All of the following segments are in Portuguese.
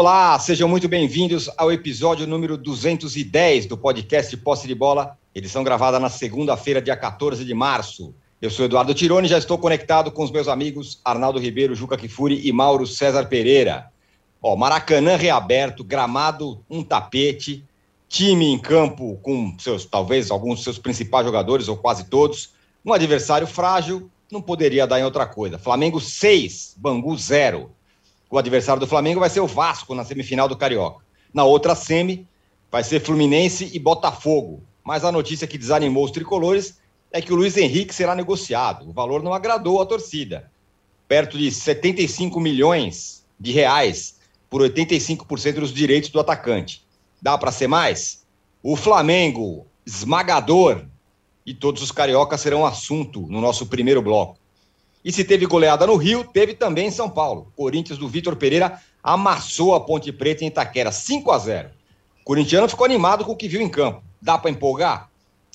Olá, sejam muito bem-vindos ao episódio número 210 do podcast Posse de Bola, edição gravada na segunda-feira, dia 14 de março. Eu sou Eduardo Tironi e já estou conectado com os meus amigos Arnaldo Ribeiro, Juca Kifuri e Mauro César Pereira. Ó, Maracanã reaberto, gramado, um tapete, time em campo com seus, talvez alguns dos seus principais jogadores, ou quase todos, um adversário frágil, não poderia dar em outra coisa. Flamengo 6, Bangu 0. O adversário do Flamengo vai ser o Vasco na semifinal do Carioca. Na outra semi, vai ser Fluminense e Botafogo. Mas a notícia que desanimou os tricolores é que o Luiz Henrique será negociado. O valor não agradou a torcida. Perto de 75 milhões de reais por 85% dos direitos do atacante. Dá para ser mais? O Flamengo, esmagador, e todos os cariocas serão assunto no nosso primeiro bloco. E se teve goleada no Rio, teve também em São Paulo. Corinthians do Vitor Pereira amassou a Ponte Preta em Itaquera, 5 a 0. O corintiano ficou animado com o que viu em campo. Dá para empolgar?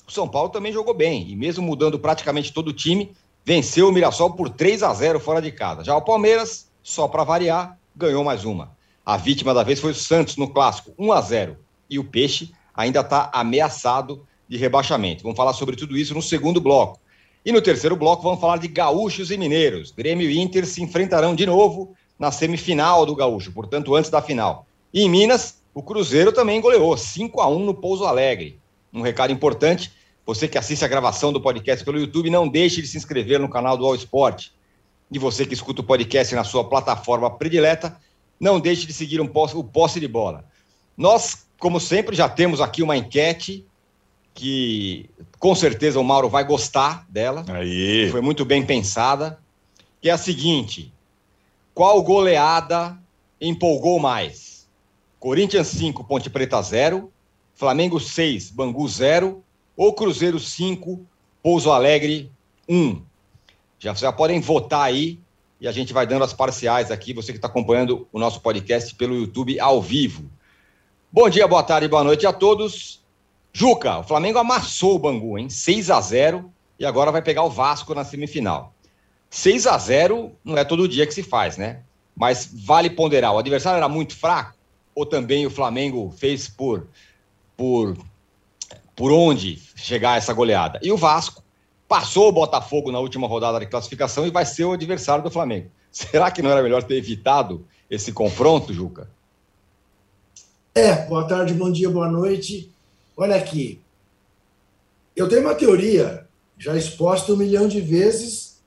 O São Paulo também jogou bem e mesmo mudando praticamente todo o time, venceu o Mirassol por 3 a 0 fora de casa. Já o Palmeiras, só para variar, ganhou mais uma. A vítima da vez foi o Santos no clássico, 1 a 0. E o Peixe ainda está ameaçado de rebaixamento. Vamos falar sobre tudo isso no segundo bloco. E no terceiro bloco vamos falar de gaúchos e mineiros. Grêmio e Inter se enfrentarão de novo na semifinal do gaúcho, portanto antes da final. E em Minas, o Cruzeiro também goleou 5 a 1 no Pouso Alegre. Um recado importante, você que assiste a gravação do podcast pelo YouTube, não deixe de se inscrever no canal do All Sport. E você que escuta o podcast na sua plataforma predileta, não deixe de seguir um posse, o Posse de Bola. Nós, como sempre, já temos aqui uma enquete que com certeza o Mauro vai gostar dela. Aí. Foi muito bem pensada. Que é a seguinte: qual goleada empolgou mais? Corinthians 5, Ponte Preta 0, Flamengo 6, Bangu 0 ou Cruzeiro 5, Pouso Alegre 1? Já, já podem votar aí e a gente vai dando as parciais aqui, você que está acompanhando o nosso podcast pelo YouTube ao vivo. Bom dia, boa tarde, boa noite a todos. Juca, o Flamengo amassou o Bangu, hein? 6 a 0 e agora vai pegar o Vasco na semifinal. 6 a 0 não é todo dia que se faz, né? Mas vale ponderar, o adversário era muito fraco ou também o Flamengo fez por por por onde chegar essa goleada? E o Vasco passou o Botafogo na última rodada de classificação e vai ser o adversário do Flamengo. Será que não era melhor ter evitado esse confronto, Juca? É, boa tarde, bom dia, boa noite. Olha aqui, eu tenho uma teoria já exposta um milhão de vezes,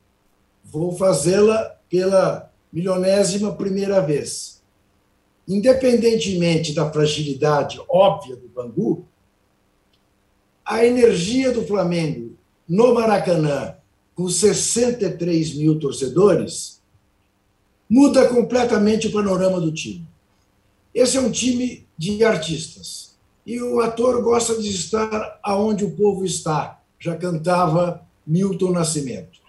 vou fazê-la pela milionésima primeira vez. Independentemente da fragilidade óbvia do Bangu, a energia do Flamengo no Maracanã, com 63 mil torcedores, muda completamente o panorama do time. Esse é um time de artistas e o ator gosta de estar aonde o povo está, já cantava Milton Nascimento.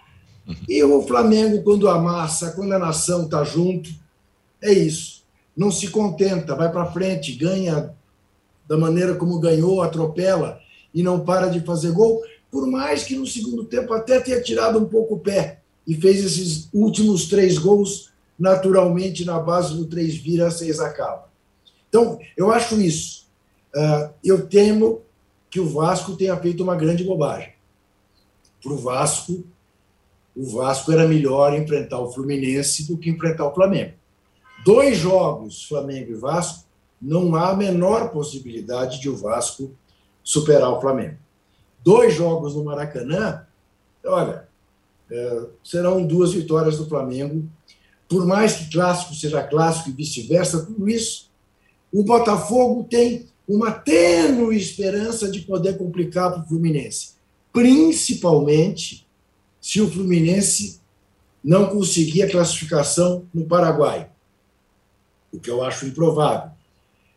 E o Flamengo, quando amassa, quando a nação está junto, é isso. Não se contenta, vai para frente, ganha da maneira como ganhou, atropela e não para de fazer gol, por mais que no segundo tempo até tenha tirado um pouco o pé e fez esses últimos três gols naturalmente na base do três vira, seis acaba. Então, eu acho isso. Uh, eu temo que o Vasco tenha feito uma grande bobagem. Para o Vasco, o Vasco era melhor enfrentar o Fluminense do que enfrentar o Flamengo. Dois jogos, Flamengo e Vasco, não há a menor possibilidade de o Vasco superar o Flamengo. Dois jogos no Maracanã, olha, é, serão duas vitórias do Flamengo. Por mais que clássico seja clássico e vice-versa, tudo isso. O Botafogo tem uma tênue esperança de poder complicar para o Fluminense, principalmente se o Fluminense não conseguir a classificação no Paraguai, o que eu acho improvável.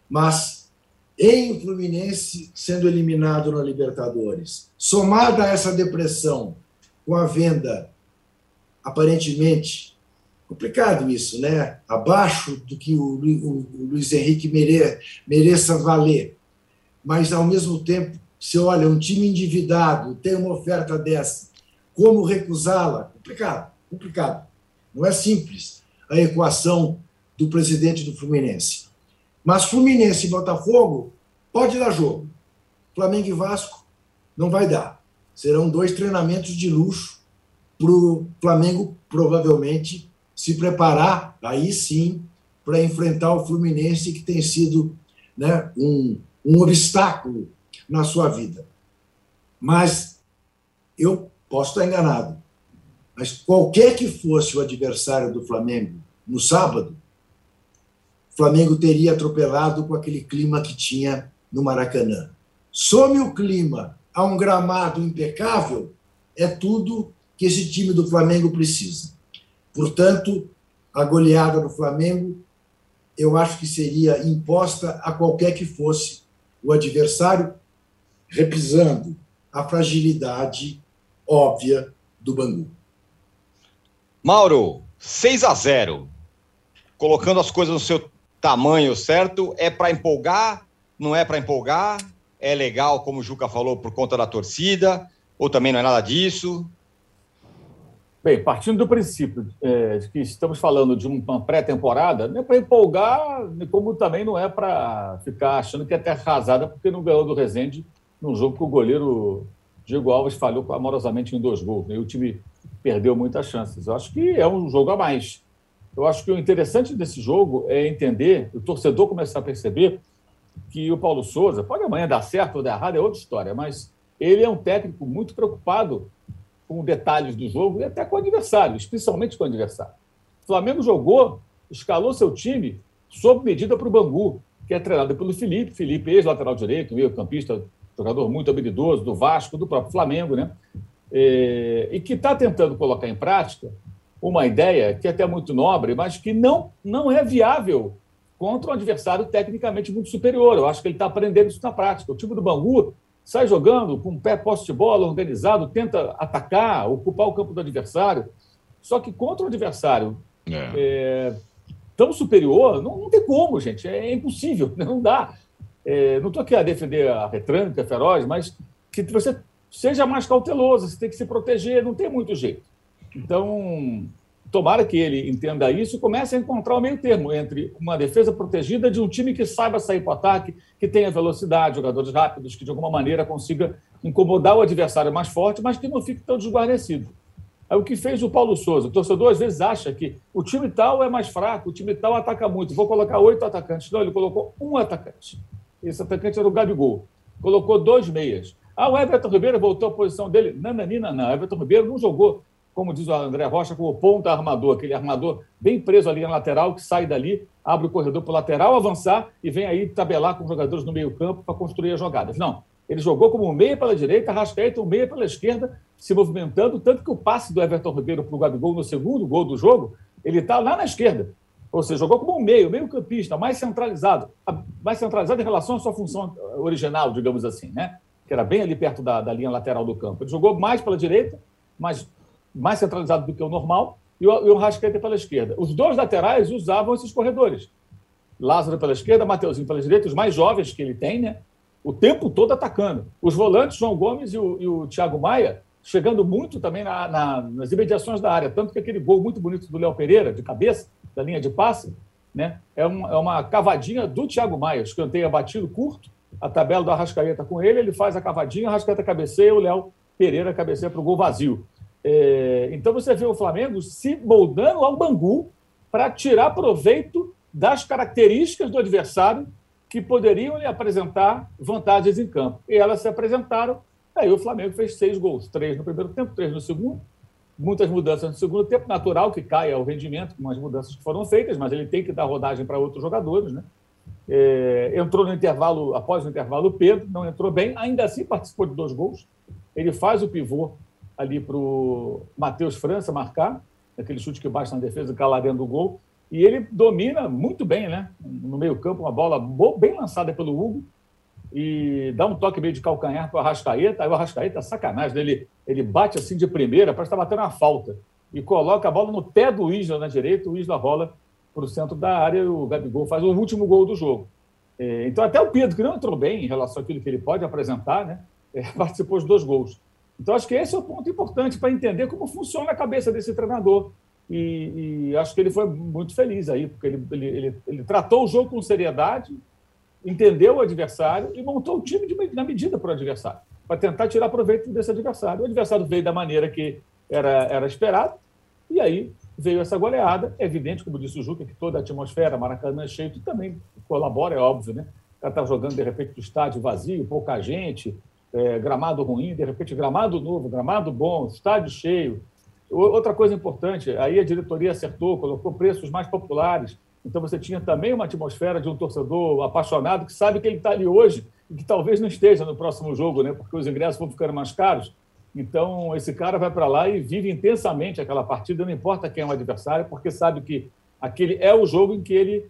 Mas em o Fluminense sendo eliminado na Libertadores, somada a essa depressão com a venda aparentemente complicado isso, né? Abaixo do que o, o, o Luiz Henrique mere, mereça valer. Mas, ao mesmo tempo, se olha um time endividado, tem uma oferta dessa, como recusá-la? Complicado, complicado. Não é simples a equação do presidente do Fluminense. Mas Fluminense e Botafogo pode dar jogo. Flamengo e Vasco não vai dar. Serão dois treinamentos de luxo para o Flamengo provavelmente se preparar, aí sim, para enfrentar o Fluminense, que tem sido né, um, um obstáculo na sua vida. Mas eu posso estar enganado. Mas qualquer que fosse o adversário do Flamengo no sábado, o Flamengo teria atropelado com aquele clima que tinha no Maracanã. Some o clima a um gramado impecável, é tudo que esse time do Flamengo precisa. Portanto, a goleada do Flamengo, eu acho que seria imposta a qualquer que fosse o adversário, repisando a fragilidade óbvia do Bangu. Mauro, 6 a 0. Colocando as coisas no seu tamanho certo, é para empolgar? Não é para empolgar? É legal, como o Juca falou, por conta da torcida? Ou também não é nada disso? Bem, partindo do princípio é, que estamos falando de uma pré-temporada, não é para empolgar, como também não é para ficar achando que é terra arrasada porque não ganhou do Rezende num jogo que o goleiro Diego Alves falhou amorosamente em dois gols. Né? E o time perdeu muitas chances. Eu acho que é um jogo a mais. Eu acho que o interessante desse jogo é entender, o torcedor começar a perceber que o Paulo Souza, pode amanhã dar certo ou dar errado, é outra história, mas ele é um técnico muito preocupado com detalhes do jogo e até com o adversário, especialmente com o adversário. O Flamengo jogou, escalou seu time sob medida para o Bangu, que é treinado pelo Felipe, Felipe, ex-lateral direito, meio-campista, jogador muito habilidoso, do Vasco, do próprio Flamengo, né? É, e que está tentando colocar em prática uma ideia que é até muito nobre, mas que não, não é viável contra um adversário tecnicamente muito superior. Eu acho que ele está aprendendo isso na prática. O time do Bangu sai jogando com o pé posse de bola, organizado, tenta atacar, ocupar o campo do adversário. Só que contra o adversário é. É, tão superior, não, não, tem como, gente. É, impossível, não dá. É, não estou aqui a defender a retrântica feroz, mas que você seja mais cauteloso, você tem que se proteger, não tem muito jeito. Então, tomara que ele entenda isso e comece a encontrar o meio termo entre uma defesa protegida de um time que saiba sair para o ataque, que tenha velocidade, jogadores rápidos, que de alguma maneira consiga incomodar o adversário mais forte, mas que não fique tão desguarnecido. É o que fez o Paulo Souza. O torcedor às vezes acha que o time tal é mais fraco, o time tal ataca muito. Vou colocar oito atacantes. Não, ele colocou um atacante. Esse atacante era o Gabigol. Colocou dois meias. Ah, o Everton Ribeiro voltou à posição dele. Nananina, não. Everton Ribeiro não jogou como diz o André Rocha, como ponta armador, aquele armador bem preso ali na lateral, que sai dali, abre o corredor para o lateral, avançar e vem aí tabelar com os jogadores no meio-campo para construir as jogadas. Não. Ele jogou como um meia pela direita, Rascaeta um meia pela esquerda, se movimentando, tanto que o passe do Everton Ribeiro para o Gabigol no segundo gol do jogo, ele está lá na esquerda. Ou seja, jogou como um meio, meio campista, mais centralizado, mais centralizado em relação à sua função original, digamos assim, né? Que era bem ali perto da, da linha lateral do campo. Ele jogou mais pela direita, mas mais centralizado do que o normal, e o, e o Rascaeta pela esquerda. Os dois laterais usavam esses corredores. Lázaro pela esquerda, Mateuzinho pela direita, os mais jovens que ele tem, né? O tempo todo atacando. Os volantes, João Gomes e o, e o Thiago Maia, chegando muito também na, na, nas imediações da área. Tanto que aquele gol muito bonito do Léo Pereira, de cabeça, da linha de passe, né? É, um, é uma cavadinha do Thiago Maia. Escanteio batido curto, a tabela do Arrascaeta com ele, ele faz a cavadinha, Arrascaeta cabeceia, o Léo Pereira cabeceia para o gol vazio. É, então você vê o Flamengo se moldando ao Bangu para tirar proveito das características do adversário que poderiam lhe apresentar vantagens em campo. E elas se apresentaram. Aí o Flamengo fez seis gols, três no primeiro tempo, três no segundo. Muitas mudanças no segundo tempo, natural que caia o rendimento com as mudanças que foram feitas, mas ele tem que dar rodagem para outros jogadores, né? É, entrou no intervalo, após o intervalo, o Pedro não entrou bem, ainda assim participou de dois gols. Ele faz o pivô ali para o Matheus França marcar, aquele chute que bate na defesa, calar dentro do gol. E ele domina muito bem, né? No meio-campo, uma bola bem lançada pelo Hugo. E dá um toque meio de calcanhar para o Arrascaeta. Aí o Arrascaeta, sacanagem, ele, ele bate assim de primeira, parece estar tá batendo uma falta. E coloca a bola no pé do Isla na direita, o Isla rola para o centro da área e o Gabigol faz o último gol do jogo. É, então, até o Pedro, que não entrou bem em relação àquilo que ele pode apresentar, né? É, participou de dois gols. Então, acho que esse é o ponto importante para entender como funciona a cabeça desse treinador. E, e, acho que ele foi muito feliz aí, porque ele, ele, ele, ele, tratou o jogo com seriedade, entendeu o adversário e montou o time de, na medida para o adversário, para tentar tirar proveito desse adversário. O adversário veio da maneira que era, era esperado, e aí veio essa goleada. É evidente, como disse o Juca, que toda a atmosfera, Maracanã cheio, também colabora, é óbvio, né? O cara está jogando, de repente, do estádio vazio, pouca gente, é, gramado ruim, de repente, gramado novo, gramado bom, estádio cheio. Outra coisa importante, aí a diretoria acertou, colocou preços mais populares. Então você tinha também uma atmosfera de um torcedor apaixonado que sabe que ele está ali hoje e que talvez não esteja no próximo jogo, né? porque os ingressos vão ficando mais caros. Então, esse cara vai para lá e vive intensamente aquela partida, não importa quem é o adversário, porque sabe que aquele é o jogo em que ele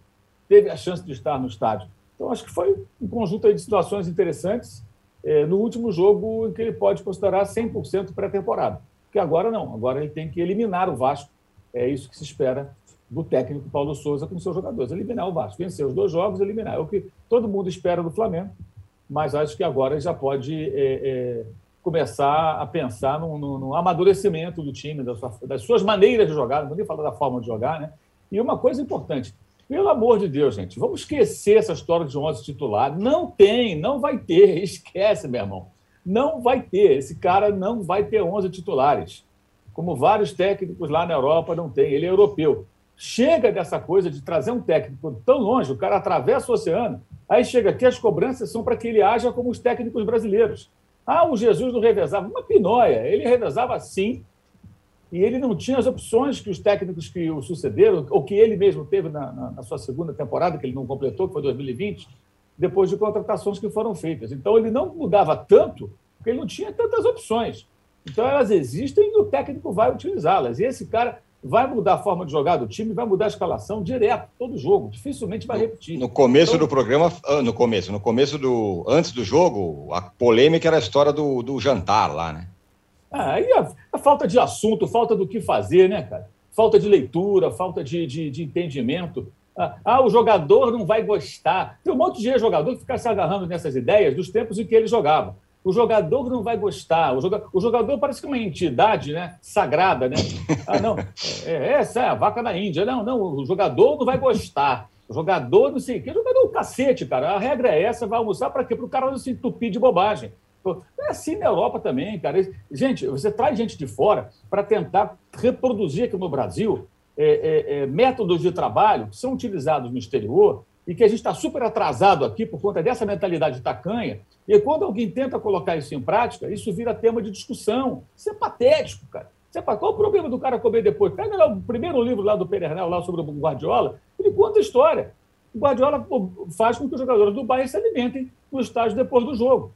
teve a chance de estar no estádio. Então, acho que foi um conjunto de situações interessantes é, no último jogo em que ele pode considerar 100% pré-temporada. Porque agora não, agora ele tem que eliminar o Vasco. É isso que se espera do técnico Paulo Souza com seus jogadores, eliminar o Vasco, vencer os dois jogos, eliminar. É o que todo mundo espera do Flamengo, mas acho que agora já pode é, é, começar a pensar no, no, no amadurecimento do time, das, das, suas maneiras de jogar, não vou nem falar da forma de jogar, né? E uma coisa importante, pelo amor de Deus, gente, vamos esquecer essa história de 11 titular. Não tem, não vai ter, esquece, meu irmão. Não vai ter, esse cara não vai ter 11 titulares. Como vários técnicos lá na Europa não tem, ele é europeu. Chega dessa coisa de trazer um técnico tão longe, o cara atravessa o oceano, aí chega aqui, as cobranças são para que ele haja como os técnicos brasileiros. Ah, o Jesus não revezava. Uma pinóia. Ele revezava sim, e ele não tinha as opções que os técnicos que o sucederam, ou que ele mesmo teve na, na, na, sua segunda temporada, que ele não completou, que foi 2020, depois de contratações que foram feitas. Então, ele não mudava tanto, porque ele não tinha tantas opções. Então, elas existem e o técnico vai utilizá-las. E esse cara vai mudar a forma de jogar do time, vai mudar a escalação direto, todo jogo, dificilmente vai repetir. No começo então, do programa, ah, no começo, no começo do, antes do jogo, a polêmica era a história do, do jantar lá, né? Ah, a, a, falta de assunto, falta do que fazer, né, cara? Falta de leitura, falta de, de, de entendimento. Ah, ah, o jogador não vai gostar. Tem um monte de jogador que fica se agarrando nessas ideias dos tempos em que ele jogava o jogador não vai gostar. O jogador, o jogador parece que é uma entidade né, sagrada, né? Ah, não, é, essa é a vaca da Índia. Não, não, o jogador não vai gostar. O jogador não sei o quê. O jogador é o cacete, cara. A regra é essa, vai almoçar para quê? Para o cara não se entupir de bobagem. É assim na Europa também, cara. Gente, você traz gente de fora para tentar reproduzir aqui no Brasil é, é, é, métodos de trabalho que são utilizados no exterior e que a gente está super atrasado aqui por conta dessa mentalidade tacanha e quando alguém tenta colocar isso em prática, isso vira tema de discussão. Isso é patético, cara. Isso é Qual o problema do cara comer depois? Pega lá o primeiro livro lá do Perernel, lá sobre o Guardiola, ele conta a história. O Guardiola faz com que os jogadores do Bayern se alimentem no estágio depois do jogo.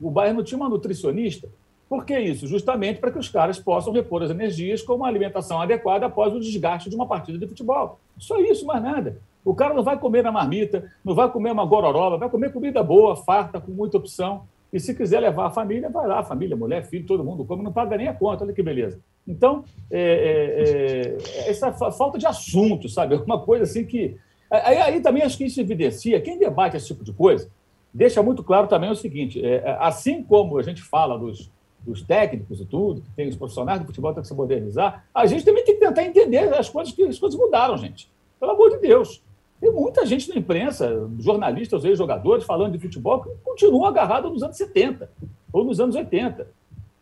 O Bayern não tinha uma nutricionista. Por que isso? Justamente para que os caras possam repor as energias com uma alimentação adequada após o desgaste de uma partida de futebol. Só isso, mais nada. O cara não vai comer na marmita, não vai comer uma gororoba, vai comer comida boa, farta, com muita opção. E se quiser levar a família, vai lá, família, mulher, filho, todo mundo come, não paga nem a conta, olha que beleza. Então, é, é, é, essa falta de assunto, sabe? Uma coisa assim que. Aí, aí, também acho que isso evidencia, quem debate esse tipo de coisa, deixa muito claro também o seguinte: é, é, assim como a gente fala dos, dos técnicos e tudo, que tem os profissionais do futebol tem que se modernizar, a gente também tem que tentar entender as coisas que as coisas mudaram, gente. Pelo amor de Deus. Tem muita gente na imprensa, jornalistas, ex-jogadores, falando de futebol, que continuam agarrados nos anos 70 ou nos anos 80.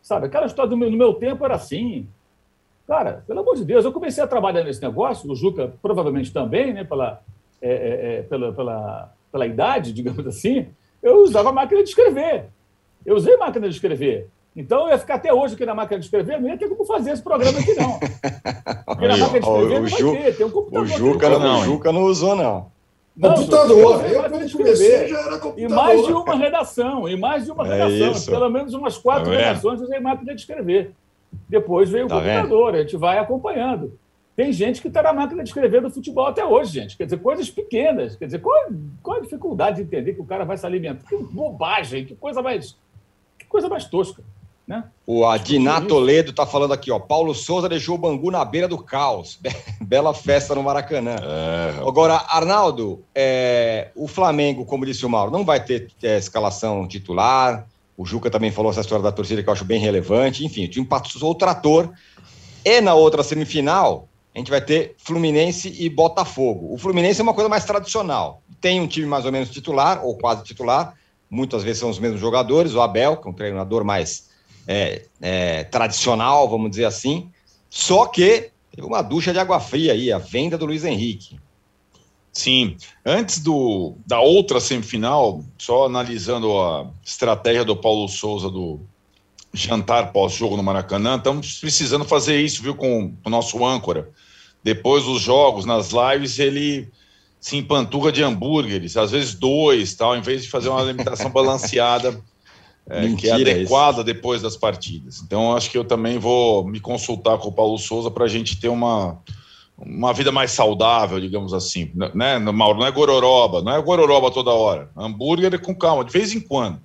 Sabe, aquela história do meu, no meu tempo era assim. Cara, pelo amor de Deus, eu comecei a trabalhar nesse negócio, o Juca provavelmente também, né, pela, é, é, é pela, pela, pela idade, digamos assim, eu usava máquina de escrever. Eu usei máquina de escrever. Então, eu ia ficar até hoje aqui na máquina de escrever, não ia ter como fazer esse programa aqui, não. Porque na máquina de escrever o, não Ju, vai ter, tem um computador. O Juca, não, não, o Juca não usou, não. não computador, eu quando comecei já era computador. E mais de uma redação, e mais de uma é redação. Isso. Pelo menos umas quatro tá redações eu usei máquina de escrever. Depois veio tá o computador, vendo? a gente vai acompanhando. Tem gente que está na máquina de escrever do futebol até hoje, gente. Quer dizer, coisas pequenas. Quer dizer, qual, qual a dificuldade de entender que o cara vai se alimentar? Que bobagem, que coisa mais, que coisa mais tosca. Né? O Adiná Toledo está falando aqui, ó. Paulo Souza deixou o Bangu na beira do caos. Bela festa no Maracanã. É, Agora, Arnaldo, é, o Flamengo, como disse o Mauro, não vai ter é, escalação titular. O Juca também falou essa história da torcida que eu acho bem relevante. Enfim, o time passou o trator. E na outra semifinal, a gente vai ter Fluminense e Botafogo. O Fluminense é uma coisa mais tradicional. Tem um time mais ou menos titular, ou quase titular, muitas vezes são os mesmos jogadores. O Abel, que é um treinador mais é, é, tradicional, vamos dizer assim. Só que teve uma ducha de água fria aí, a venda do Luiz Henrique. Sim. Antes do, da outra semifinal, só analisando a estratégia do Paulo Souza do jantar pós-jogo no Maracanã, estamos precisando fazer isso, viu, com o nosso âncora. Depois dos jogos, nas lives, ele se empanturra de hambúrgueres, às vezes dois, tal, em vez de fazer uma alimentação balanceada, é, que é adequada depois das partidas. Então, acho que eu também vou me consultar com o Paulo Souza para a gente ter uma, uma vida mais saudável, digamos assim. Né, Mauro? Não é gororoba, não é gororoba toda hora. Hambúrguer é com calma, de vez em quando.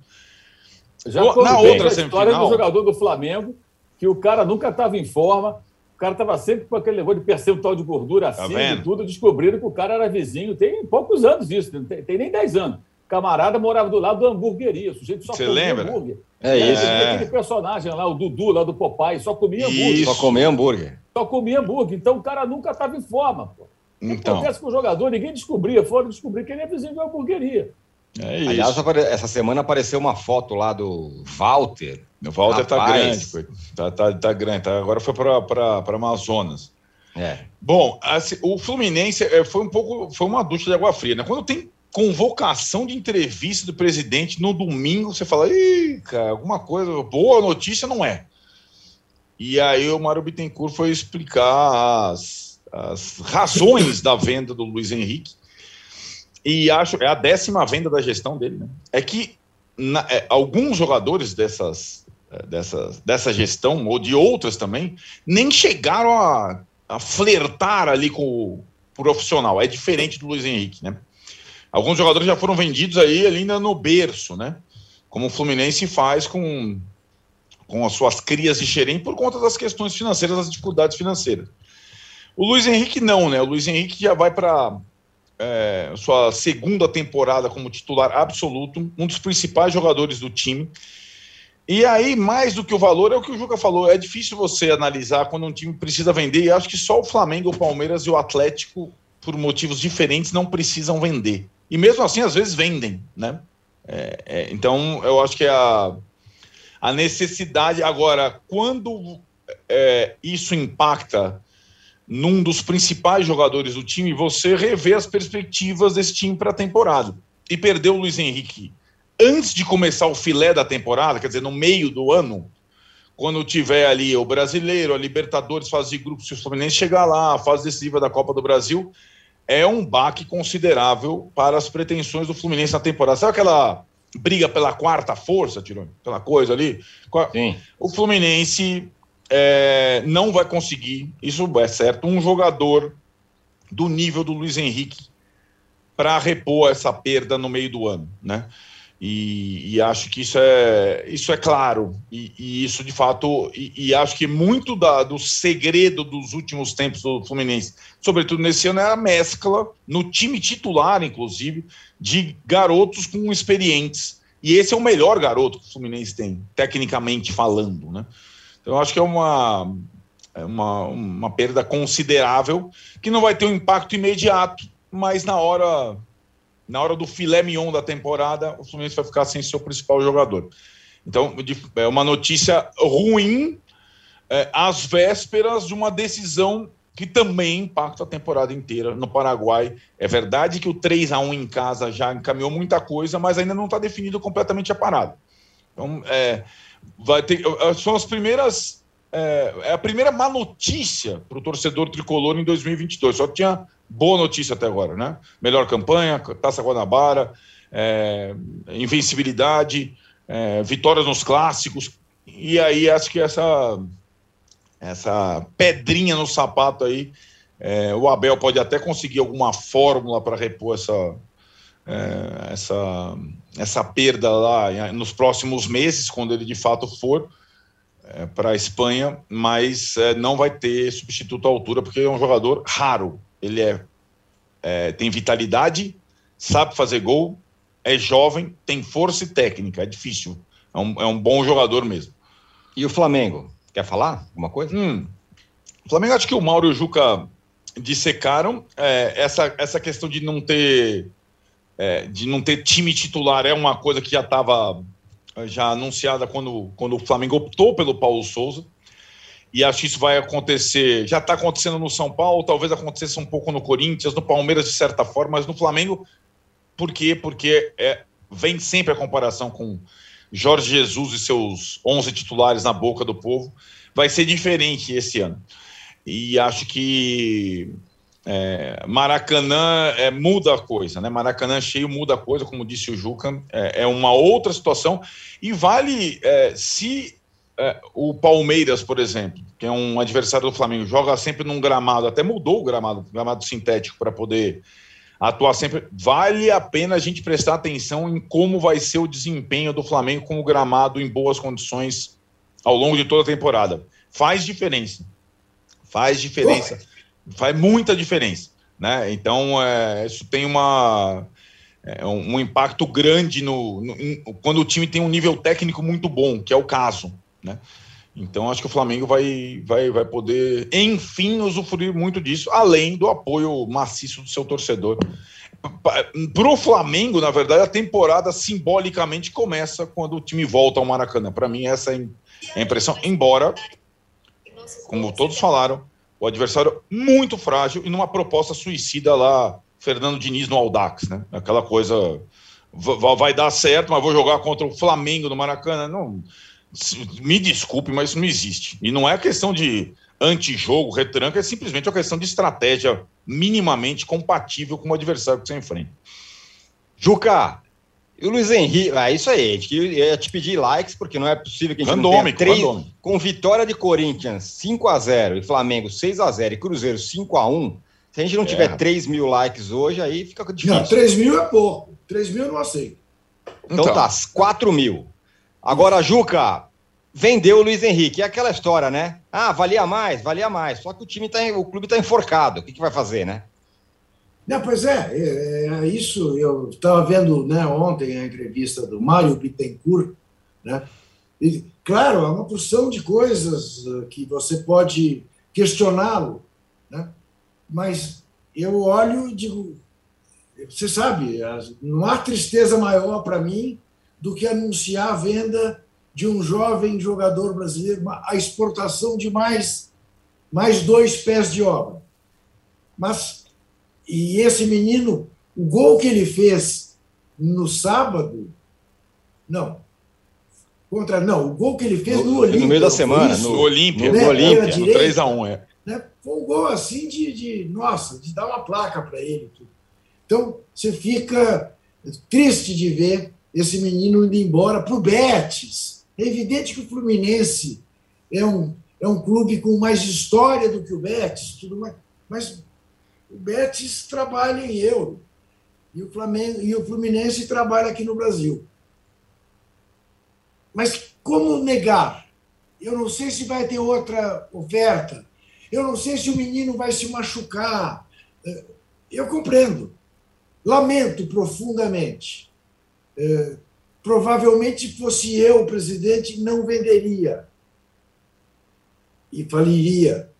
Já na outra a história do jogador do Flamengo, que o cara nunca estava em forma, cara estava sempre com aquele negócio de percentual de gordura acima tá e tudo, descobriram que o cara era vizinho, tem poucos anos isso, não tem, tem nem 10 anos. O camarada morava do lado da hamburgueria, o sujeito só Você comia lembra? hambúrguer. É isso. É. Aquele personagem lá, o Dudu, lá do Popeye, só comia hambúrguer. Isso. Só comia hambúrguer. Só comia hambúrguer. Então o cara nunca estava em forma. Pô. O que então. acontece com o jogador? Ninguém descobria, foram descobrir que ele é vizinho de uma hamburgueria. É isso. Aliás, essa semana apareceu uma foto lá do Walter. O Walter tá Rapaz. tá grande, tá, tá, tá grande. Tá, agora foi para Amazonas. É. Bom, assim, o Fluminense é, foi um pouco, foi uma ducha de água fria, né? Quando tem convocação de entrevista do presidente no domingo, você fala, ih, cara, alguma coisa, boa notícia não é. E aí o Mário Bittencourt foi explicar as, as razões da venda do Luiz Henrique e acho é a décima venda da gestão dele, né? É que na, é, alguns jogadores dessas, é, dessas, dessa gestão, ou de outras também, nem chegaram a, a flertar ali com o profissional. É diferente do Luiz Henrique, né? Alguns jogadores já foram vendidos aí ainda no berço, né? Como o Fluminense faz com, com as suas crias de xerém por conta das questões financeiras, das dificuldades financeiras. O Luiz Henrique não, né? O Luiz Henrique já vai para é, sua segunda temporada como titular absoluto, um dos principais jogadores do time. E aí, mais do que o valor, é o que o Juca falou: é difícil você analisar quando um time precisa vender, e acho que só o Flamengo, o Palmeiras e o Atlético, por motivos diferentes, não precisam vender. E mesmo assim, às vezes vendem, né? É, é, então, eu acho que a, a necessidade. Agora, quando é, isso impacta num dos principais jogadores do time, você rever as perspectivas desse time para a temporada. E perdeu o Luiz Henrique antes de começar o filé da temporada, quer dizer, no meio do ano, quando tiver ali o brasileiro, a Libertadores, fase de grupos, se o Fluminense chegar lá, a fase decisiva da Copa do Brasil, é um baque considerável para as pretensões do Fluminense na temporada. Sabe aquela briga pela quarta força, Tirone? Aquela coisa ali? Sim. O Fluminense é, não vai conseguir, isso é certo, um jogador do nível do Luiz Henrique para repor essa perda no meio do ano, né? E, e, acho que isso é, isso é claro, e, e isso de fato, e, e acho que muito da, do segredo dos últimos tempos do Fluminense, sobretudo nesse ano, é a mescla, no time titular, inclusive, de garotos com experientes. E esse é o melhor garoto que o Fluminense tem, tecnicamente falando, né? Então, eu acho que é uma, é uma, uma perda considerável, que não vai ter um impacto imediato, mas na hora, na hora do filé mignon da temporada, o Fluminense vai ficar sem seu principal jogador. Então, é uma notícia ruim é, às vésperas de uma decisão que também impacta a temporada inteira no Paraguai. É verdade que o 3 a 1 em casa já encaminhou muita coisa, mas ainda não está definido completamente a parada. Então, é, vai ter, são as primeiras. É, é a primeira má notícia para o torcedor tricolor em 2022. Só tinha boa notícia até agora, né? Melhor campanha, Taça Guanabara, é, invencibilidade, é, vitórias nos clássicos. E aí acho que essa, essa pedrinha no sapato aí, é, o Abel pode até conseguir alguma fórmula para repor essa, é, essa, essa perda lá nos próximos meses, quando ele de fato for é, para a Espanha, mas é, não vai ter substituto à altura, porque é um jogador raro. Ele é, é, tem vitalidade, sabe fazer gol, é jovem, tem força e técnica, é difícil. É um, é um bom jogador mesmo. E o Flamengo? Quer falar alguma coisa? Hum, o Flamengo, acho que o Mauro Juca dissecaram. É, essa, essa questão de não ter é, de não ter time titular é uma coisa que já estava já anunciada quando, quando o Flamengo optou pelo Paulo Souza. E acho que isso vai acontecer, já está acontecendo no São Paulo, talvez acontecesse um pouco no Corinthians, no Palmeiras de certa forma, mas no Flamengo, por quê? Porque é, vem sempre a comparação com Jorge Jesus e seus 11 titulares na boca do povo. Vai ser diferente esse ano. E acho que é, Maracanã é, muda a coisa, né? Maracanã cheio muda a coisa, como disse o Juca, é, é uma outra situação. E vale é, se é, o Palmeiras, por exemplo, que é um adversário do Flamengo, joga sempre num gramado, até mudou o gramado, gramado sintético para poder atuar sempre. Vale a pena a gente prestar atenção em como vai ser o desempenho do Flamengo com o gramado em boas condições ao longo de toda a temporada. Faz diferença. Faz diferença. Faz muita diferença. Né? Então, é, isso tem uma, é, um, impacto grande no, no em, quando o time tem um nível técnico muito bom, que é o caso. Né? Então, acho que o Flamengo vai, vai, vai poder, enfim, usufruir muito disso, além do apoio maciço do seu torcedor. Para o Flamengo, na verdade, a temporada simbolicamente começa quando o time volta ao Maracanã. Para mim, essa é a impressão. Embora, como todos falaram, o adversário muito frágil e numa proposta suicida lá, Fernando Diniz no Aldax, né? Aquela coisa vai dar certo, mas vou jogar contra o Flamengo no Maracanã. Não, me desculpe, mas isso não existe. E não é questão de antijogo, retranca, é simplesmente uma questão de estratégia minimamente compatível com o adversário que você enfrenta. Juca, e o Luiz Henrique, é isso aí, eu ia te pedir likes, porque não é possível que a gente randômico, não tenha três, randômico. com vitória de Corinthians 5 a 0 e Flamengo 6 a 0 e Cruzeiro 5 a 1 se a gente não tiver é. 3 mil likes hoje, aí fica difícil. Não, 3 mil é pouco, 3 mil eu não aceito. Então, então. tá, 4 mil. Agora, Juca, vendeu o Luiz Henrique. É aquela história, né? Ah, valia mais, valia mais. Só que o time tá, o clube está enforcado. O que, que vai fazer, né? Não, pois é, é, é isso. Eu estava vendo né, ontem a entrevista do Mário Bittencourt, né? E, claro, há uma porção de coisas uh, que você pode questioná-lo, né? Mas eu olho e digo, você sabe, não há tristeza maior para mim do que anunciar a venda de um jovem jogador brasileiro, a exportação de mais, mais dois pés de obra. Mas, e esse menino, o gol que ele fez no sábado, não, contra, não, o gol que ele fez no, no Olímpia. No meio da semana, isso, no Olímpia, né, no Olímpia, no 3x1, é. Né, foi um gol assim de, de nossa, de dar uma placa para ele. Então, você fica triste de ver esse menino indo embora para o Betis. É evidente que o Fluminense é um, é um clube com mais história do que o Betis, tudo mais, mas o Betis trabalha em euro e o, Flamengo, e o Fluminense trabalha aqui no Brasil. Mas como negar? Eu não sei se vai ter outra oferta. Eu não sei se o menino vai se machucar. Eu compreendo. Lamento profundamente. É, provavelmente fosse eu o presidente, não venderia e faliria.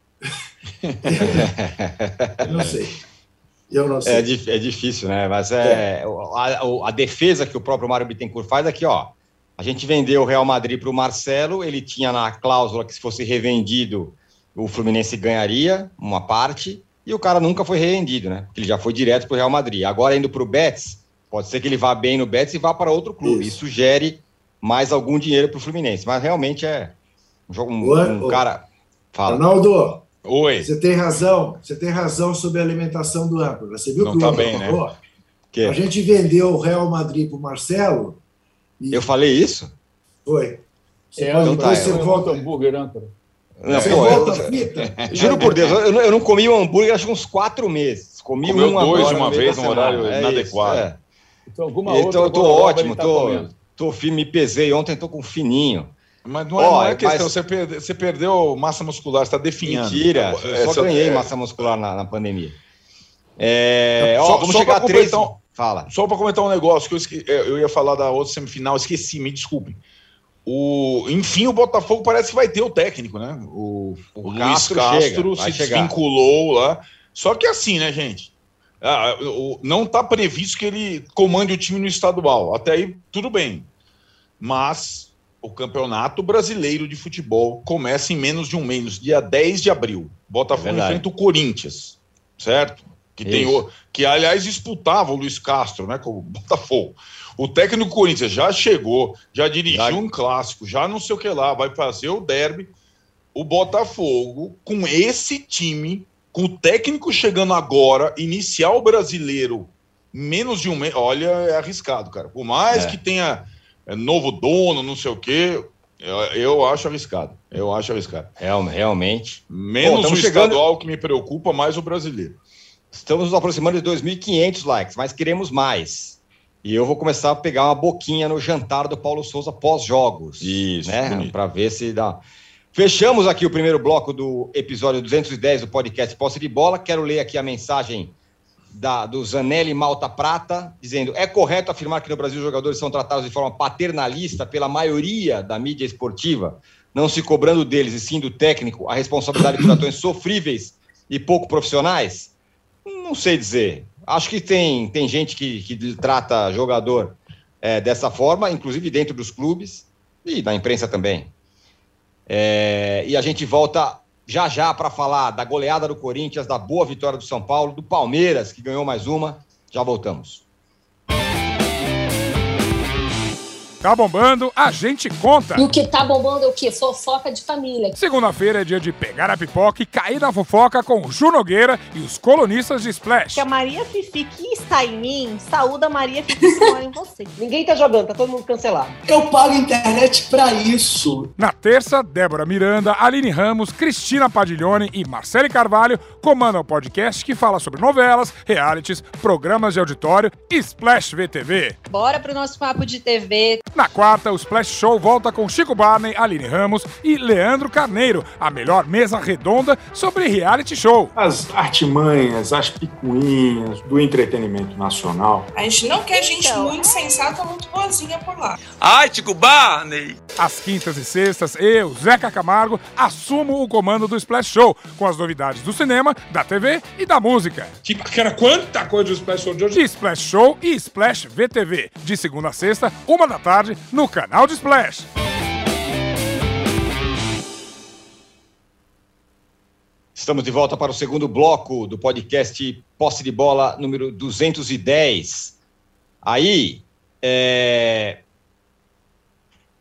Eu não sei. Eu não sei. É, é difícil, né? Mas é, é. A, a, defesa que o próprio Mário Bittencourt faz aqui, ó. A gente vendeu o Real Madrid para o Marcelo, ele tinha na cláusula que se fosse revendido, o Fluminense ganharia uma parte, e o cara nunca foi revendido, né? Porque ele já foi direto para o Real Madrid. Agora indo para o Betis, Pode ser que ele vá bem no Betis e vá para outro clube. Isso, Isso gere mais algum dinheiro para o Fluminense. Mas realmente é um jogo. Um, um cara. Fala. Ronaldo, Oi. Você tem razão. Você tem razão sobre a alimentação do âncora. Você viu Não que tá bem, né? Que? A gente vendeu o Real Madrid para o Marcelo. E... Eu falei isso? Foi. É, então tá, você eu volta hambúrguer, âncora. Não, você pô, volta eu, fita? Juro por Deus, eu, eu não comi um hambúrguer acho uns quatro meses. Comi Comeu um dois de uma vez, um horário é inadequado. Isso, é. Então, alguma outra. Então, eu tô ótimo, tá tô, tô firme, me pesei ontem, tô com fininho. Mas não é, oh, não é questão, mas... você, perde, você perdeu massa muscular, você está definhando. Mentira, eu só ganhei é... massa muscular na, na pandemia. É, só, ó, vamos só chegar a três... Fala. Só para comentar um negócio que eu, esque... É, eu ia falar da outra semifinal, esqueci, me desculpem. O, enfim, o Botafogo parece que vai ter o técnico, né? O, o, o Luiz Castro chega, se desvinculou lá. Só que assim, né, gente? Ah, não está previsto que ele comande o time no estadual. Até aí, tudo bem. Mas o Campeonato Brasileiro de Futebol começa em menos de um mês, dia 10 de abril. Botafogo é enfrenta o Corinthians, certo? Que, tem o, que, aliás, disputava o Luiz Castro, né? Com o Botafogo. O técnico Corinthians já chegou, já dirigiu já... um clássico, já não sei o que lá, vai fazer o derby. O Botafogo, com esse time, com o técnico chegando agora, iniciar o brasileiro menos de um mês. Olha, é arriscado, cara. Por mais é. que tenha é, novo dono, não sei o quê, eu, eu acho arriscado. Eu acho arriscado. Real, realmente. Menos Bom, o chegando... estadual que me preocupa, mais o brasileiro. Estamos nos aproximando de 2.500 likes, mas queremos mais. E eu vou começar a pegar uma boquinha no jantar do Paulo Souza pós-jogos. Isso, né? Para ver se dá. Fechamos aqui o primeiro bloco do episódio 210 do podcast Posse de Bola. Quero ler aqui a mensagem da, do Zanelli Malta Prata, dizendo: é correto afirmar que no Brasil os jogadores são tratados de forma paternalista pela maioria da mídia esportiva, não se cobrando deles e sim do técnico a responsabilidade por ações sofríveis e pouco profissionais? Não sei dizer. Acho que tem, tem gente que, que trata jogador é, dessa forma, inclusive dentro dos clubes e na imprensa também. É, e a gente volta já já para falar da goleada do Corinthians, da boa vitória do São Paulo, do Palmeiras, que ganhou mais uma. Já voltamos. Tá bombando, a gente conta. E o que tá bombando é o quê? Fofoca de família. Segunda-feira é dia de pegar a pipoca e cair na fofoca com o Ju Nogueira e os colunistas de Splash. Que a Maria Fifi que está em mim, saúda a Maria Fifi que mora em você. Ninguém tá jogando, tá todo mundo cancelado. Eu pago a internet pra isso. Na terça, Débora Miranda, Aline Ramos, Cristina Padiglione e Marcele Carvalho comandam o podcast que fala sobre novelas, realities, programas de auditório e Splash VTV. Bora pro nosso papo de TV. Na quarta, o Splash Show volta com Chico Barney, Aline Ramos e Leandro Carneiro, a melhor mesa redonda sobre reality show. As artimanhas, as picuinhas do entretenimento nacional. A gente não quer gente então, muito sensata, muito boazinha por lá. Ai, Chico Barney! Às quintas e sextas, eu, Zeca Camargo, assumo o comando do Splash Show, com as novidades do cinema, da TV e da música. Que, que era quanta coisa do Splash Show de hoje? Splash Show e Splash VTV, de segunda a sexta, uma da tarde tarde no canal de Splash. Estamos de volta para o segundo bloco do podcast Posse de Bola número 210. Aí, é...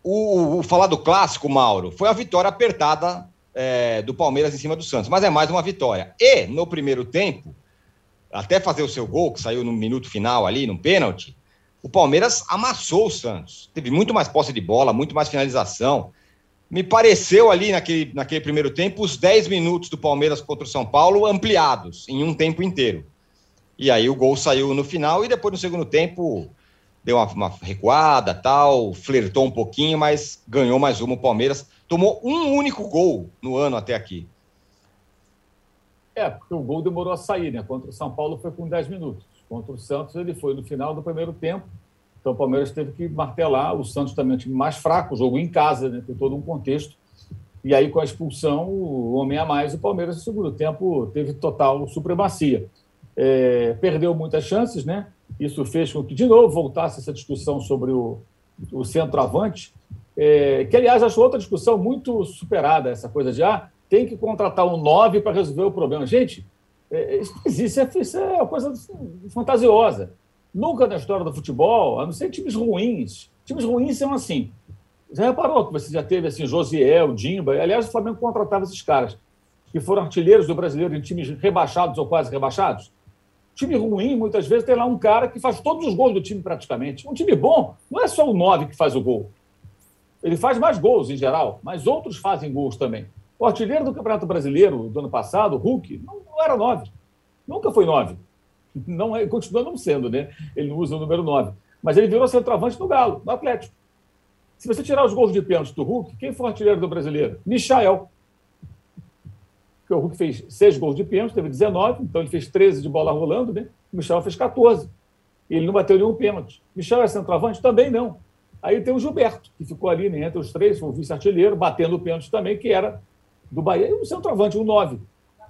o, o, falar do clássico, Mauro, foi a vitória apertada é, do Palmeiras em cima do Santos, mas é mais uma vitória. E no primeiro tempo, até fazer o seu gol, que saiu no minuto final ali, no pênalti, o Palmeiras amassou o Santos. Teve muito mais posse de bola, muito mais finalização. Me pareceu ali naquele, naquele primeiro tempo os 10 minutos do Palmeiras contra o São Paulo ampliados em um tempo inteiro. E aí o gol saiu no final e depois no segundo tempo deu uma, uma recuada, tal, flertou um pouquinho, mas ganhou mais uma o Palmeiras. Tomou um único gol no ano até aqui. É, porque o gol demorou a sair, né? Contra o São Paulo foi com 10 minutos. Contra o Santos, ele foi no final do primeiro tempo. Então, o Palmeiras teve que martelar. O Santos também é um time mais fraco, jogo em casa, né? tem todo um contexto. E aí, com a expulsão, o homem a mais, o Palmeiras, no segundo tempo, teve total supremacia. É, perdeu muitas chances, né? Isso fez com que, de novo, voltasse essa discussão sobre o, o centroavante, é, que, aliás, acho outra discussão muito superada, essa coisa de, ah, tem que contratar um 9 para resolver o problema. Gente, isso existe, isso é uma coisa fantasiosa. Nunca na história do futebol, a não ser times ruins. Times ruins são assim. Já reparou que você já teve assim, Josiel, Dimba? Aliás, o Flamengo contratava esses caras, que foram artilheiros do brasileiro em times rebaixados ou quase rebaixados. Time ruim, muitas vezes, tem lá um cara que faz todos os gols do time praticamente. Um time bom não é só o nove que faz o gol. Ele faz mais gols em geral, mas outros fazem gols também. O artilheiro do Campeonato Brasileiro do ano passado, Hulk, não, não era nove. Nunca foi nove. Não é, continua não sendo, né? Ele não usa o número nove. Mas ele virou centroavante no Galo, no Atlético. Se você tirar os gols de pênalti do Hulk, quem foi o artilheiro do brasileiro? Michael. Porque o Hulk fez seis gols de pênalti, teve 19, então ele fez 13 de bola rolando, né? O Michel fez 14. Ele não bateu nenhum pênalti. Michel é centroavante? Também não. Aí tem o Gilberto, que ficou ali né, entre os três, foi o vice-artilheiro, batendo o pênalti também, que era do Bahia, e um centroavante, um 9.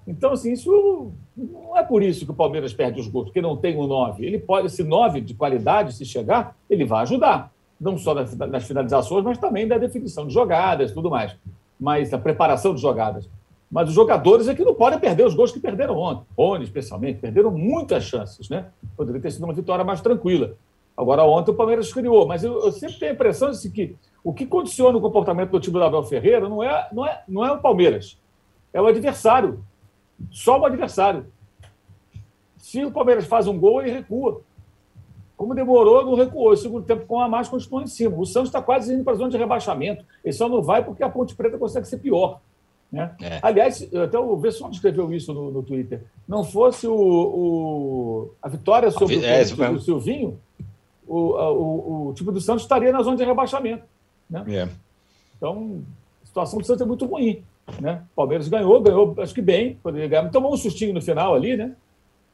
Então, assim, isso não é por isso que o Palmeiras perde os gols, porque não tem um 9. Ele pode, esse 9 de qualidade, se chegar, ele vai ajudar. Não só nas finalizações, mas também na definição de jogadas tudo mais. Mas a preparação de jogadas. Mas os jogadores é que não podem perder os gols que perderam ontem. Rony, especialmente, perderam muitas chances, né? Poderia ter sido uma vitória mais tranquila. Agora, ontem o Palmeiras criou, mas eu, eu sempre tenho a impressão de que o que condiciona o comportamento do time do Abel Ferreira não é, não, é, não é o Palmeiras, é o adversário. Só o adversário. Se o Palmeiras faz um gol, ele recua. Como demorou, não recuou. O segundo tempo, com a mais, continuou em cima. O Santos está quase indo para a zona de rebaixamento. Ele só não vai porque a Ponte Preta consegue ser pior. Né? É. Aliás, até o Vesson escreveu isso no, no Twitter. Não fosse o, o a vitória sobre a, o, é, o Silvinho, o, o, o time do Santos estaria na zona de rebaixamento. Né? É. Então, a situação do Santos é muito ruim. Né? O Palmeiras ganhou, ganhou, acho que bem, poderia ganhar. Tomou um sustinho no final ali, né?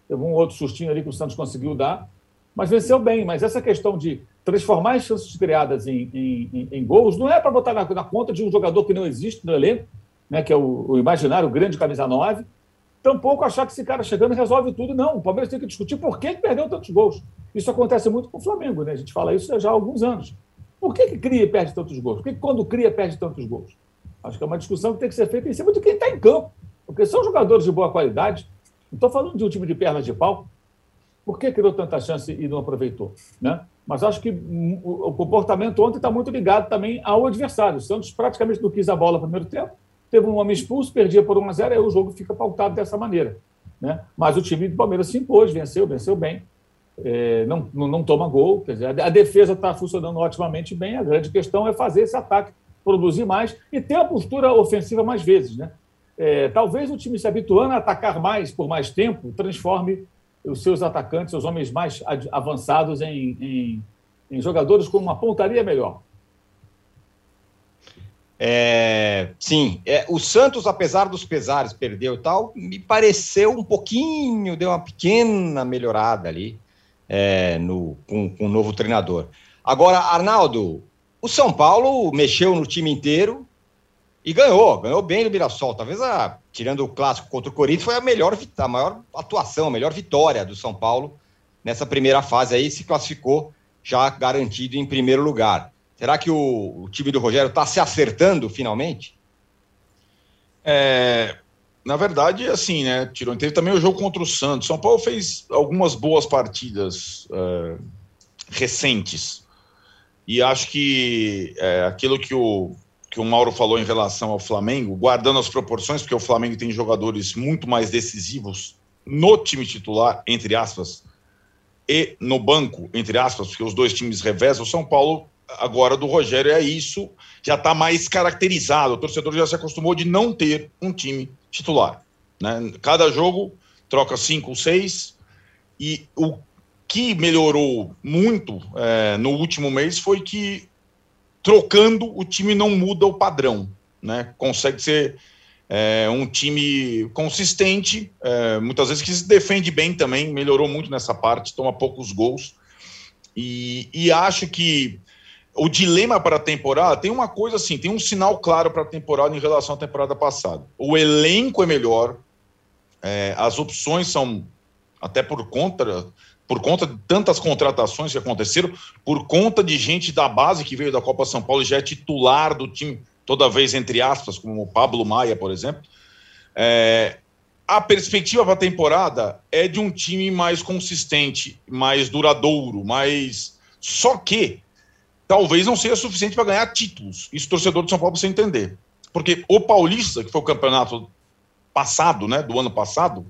Teve um outro sustinho ali que o Santos conseguiu dar, mas venceu bem. Mas essa questão de transformar as chances criadas em, em, em, em gols não é para botar na, na, conta de um jogador que não existe no elenco, né? que é o, o imaginário grande camisa 9. Tampouco achar que esse cara chegando resolve tudo. Não, o Palmeiras tem que discutir por que perdeu tantos gols. Isso acontece muito com o Flamengo, né? A gente fala isso já há alguns anos. Por que, que cria e perde tantos gols? Por que, que quando cria perde tantos gols? Acho que é uma discussão que tem que ser feita em cima de quem está em campo. Porque são jogadores de boa qualidade. Não estou falando de um time de pernas de pau. Por que criou tanta chance e não aproveitou? Né? Mas acho que o comportamento ontem está muito ligado também ao adversário. O Santos praticamente não quis a bola no primeiro tempo. Teve um homem expulso, perdia por 1 a 0 aí o jogo fica pautado dessa maneira. Né? Mas o time do Palmeiras se impôs, venceu, venceu bem. É, não, não, toma gol. Quer dizer, a defesa está funcionando otimamente bem. A grande questão é fazer esse ataque produzir mais e ter a postura ofensiva mais vezes. Né? É, talvez o time se habituando a atacar mais por mais tempo transforme os seus atacantes, os homens mais avançados, em, em, em jogadores com uma pontaria melhor. É, sim, é, o Santos, apesar dos pesares, perdeu e tal, me pareceu um pouquinho, deu uma pequena melhorada ali é, no, com, com o novo treinador. Agora, Arnaldo, o São Paulo mexeu no time inteiro e ganhou, ganhou bem no Mirassol. Talvez, a, tirando o clássico contra o Corinthians, foi a melhor, a maior atuação, a melhor vitória do São Paulo nessa primeira fase aí, se classificou já garantido em primeiro lugar. Será que o, o time do Rogério está se acertando finalmente? É, na verdade, assim, né, Tirou. Teve também o jogo contra o Santos. São Paulo fez algumas boas partidas é, recentes. E acho que é, aquilo que o, que o Mauro falou em relação ao Flamengo, guardando as proporções, porque o Flamengo tem jogadores muito mais decisivos no time titular, entre aspas, e no banco, entre aspas, porque os dois times revezam. O São Paulo, agora do Rogério, é isso, já está mais caracterizado. O torcedor já se acostumou de não ter um time titular. Né? Cada jogo troca cinco, seis, e o que melhorou muito é, no último mês foi que trocando o time não muda o padrão, né? Consegue ser é, um time consistente, é, muitas vezes que se defende bem também, melhorou muito nessa parte, toma poucos gols. E, e acho que o dilema para a temporada tem uma coisa assim, tem um sinal claro para a temporada em relação à temporada passada. O elenco é melhor, é, as opções são até por conta por conta de tantas contratações que aconteceram, por conta de gente da base que veio da Copa São Paulo e já é titular do time, toda vez entre aspas, como o Pablo Maia, por exemplo. É, a perspectiva para a temporada é de um time mais consistente, mais duradouro, mais. Só que talvez não seja suficiente para ganhar títulos. Isso o torcedor de São Paulo precisa entender. Porque o Paulista, que foi o campeonato passado, né, do ano passado,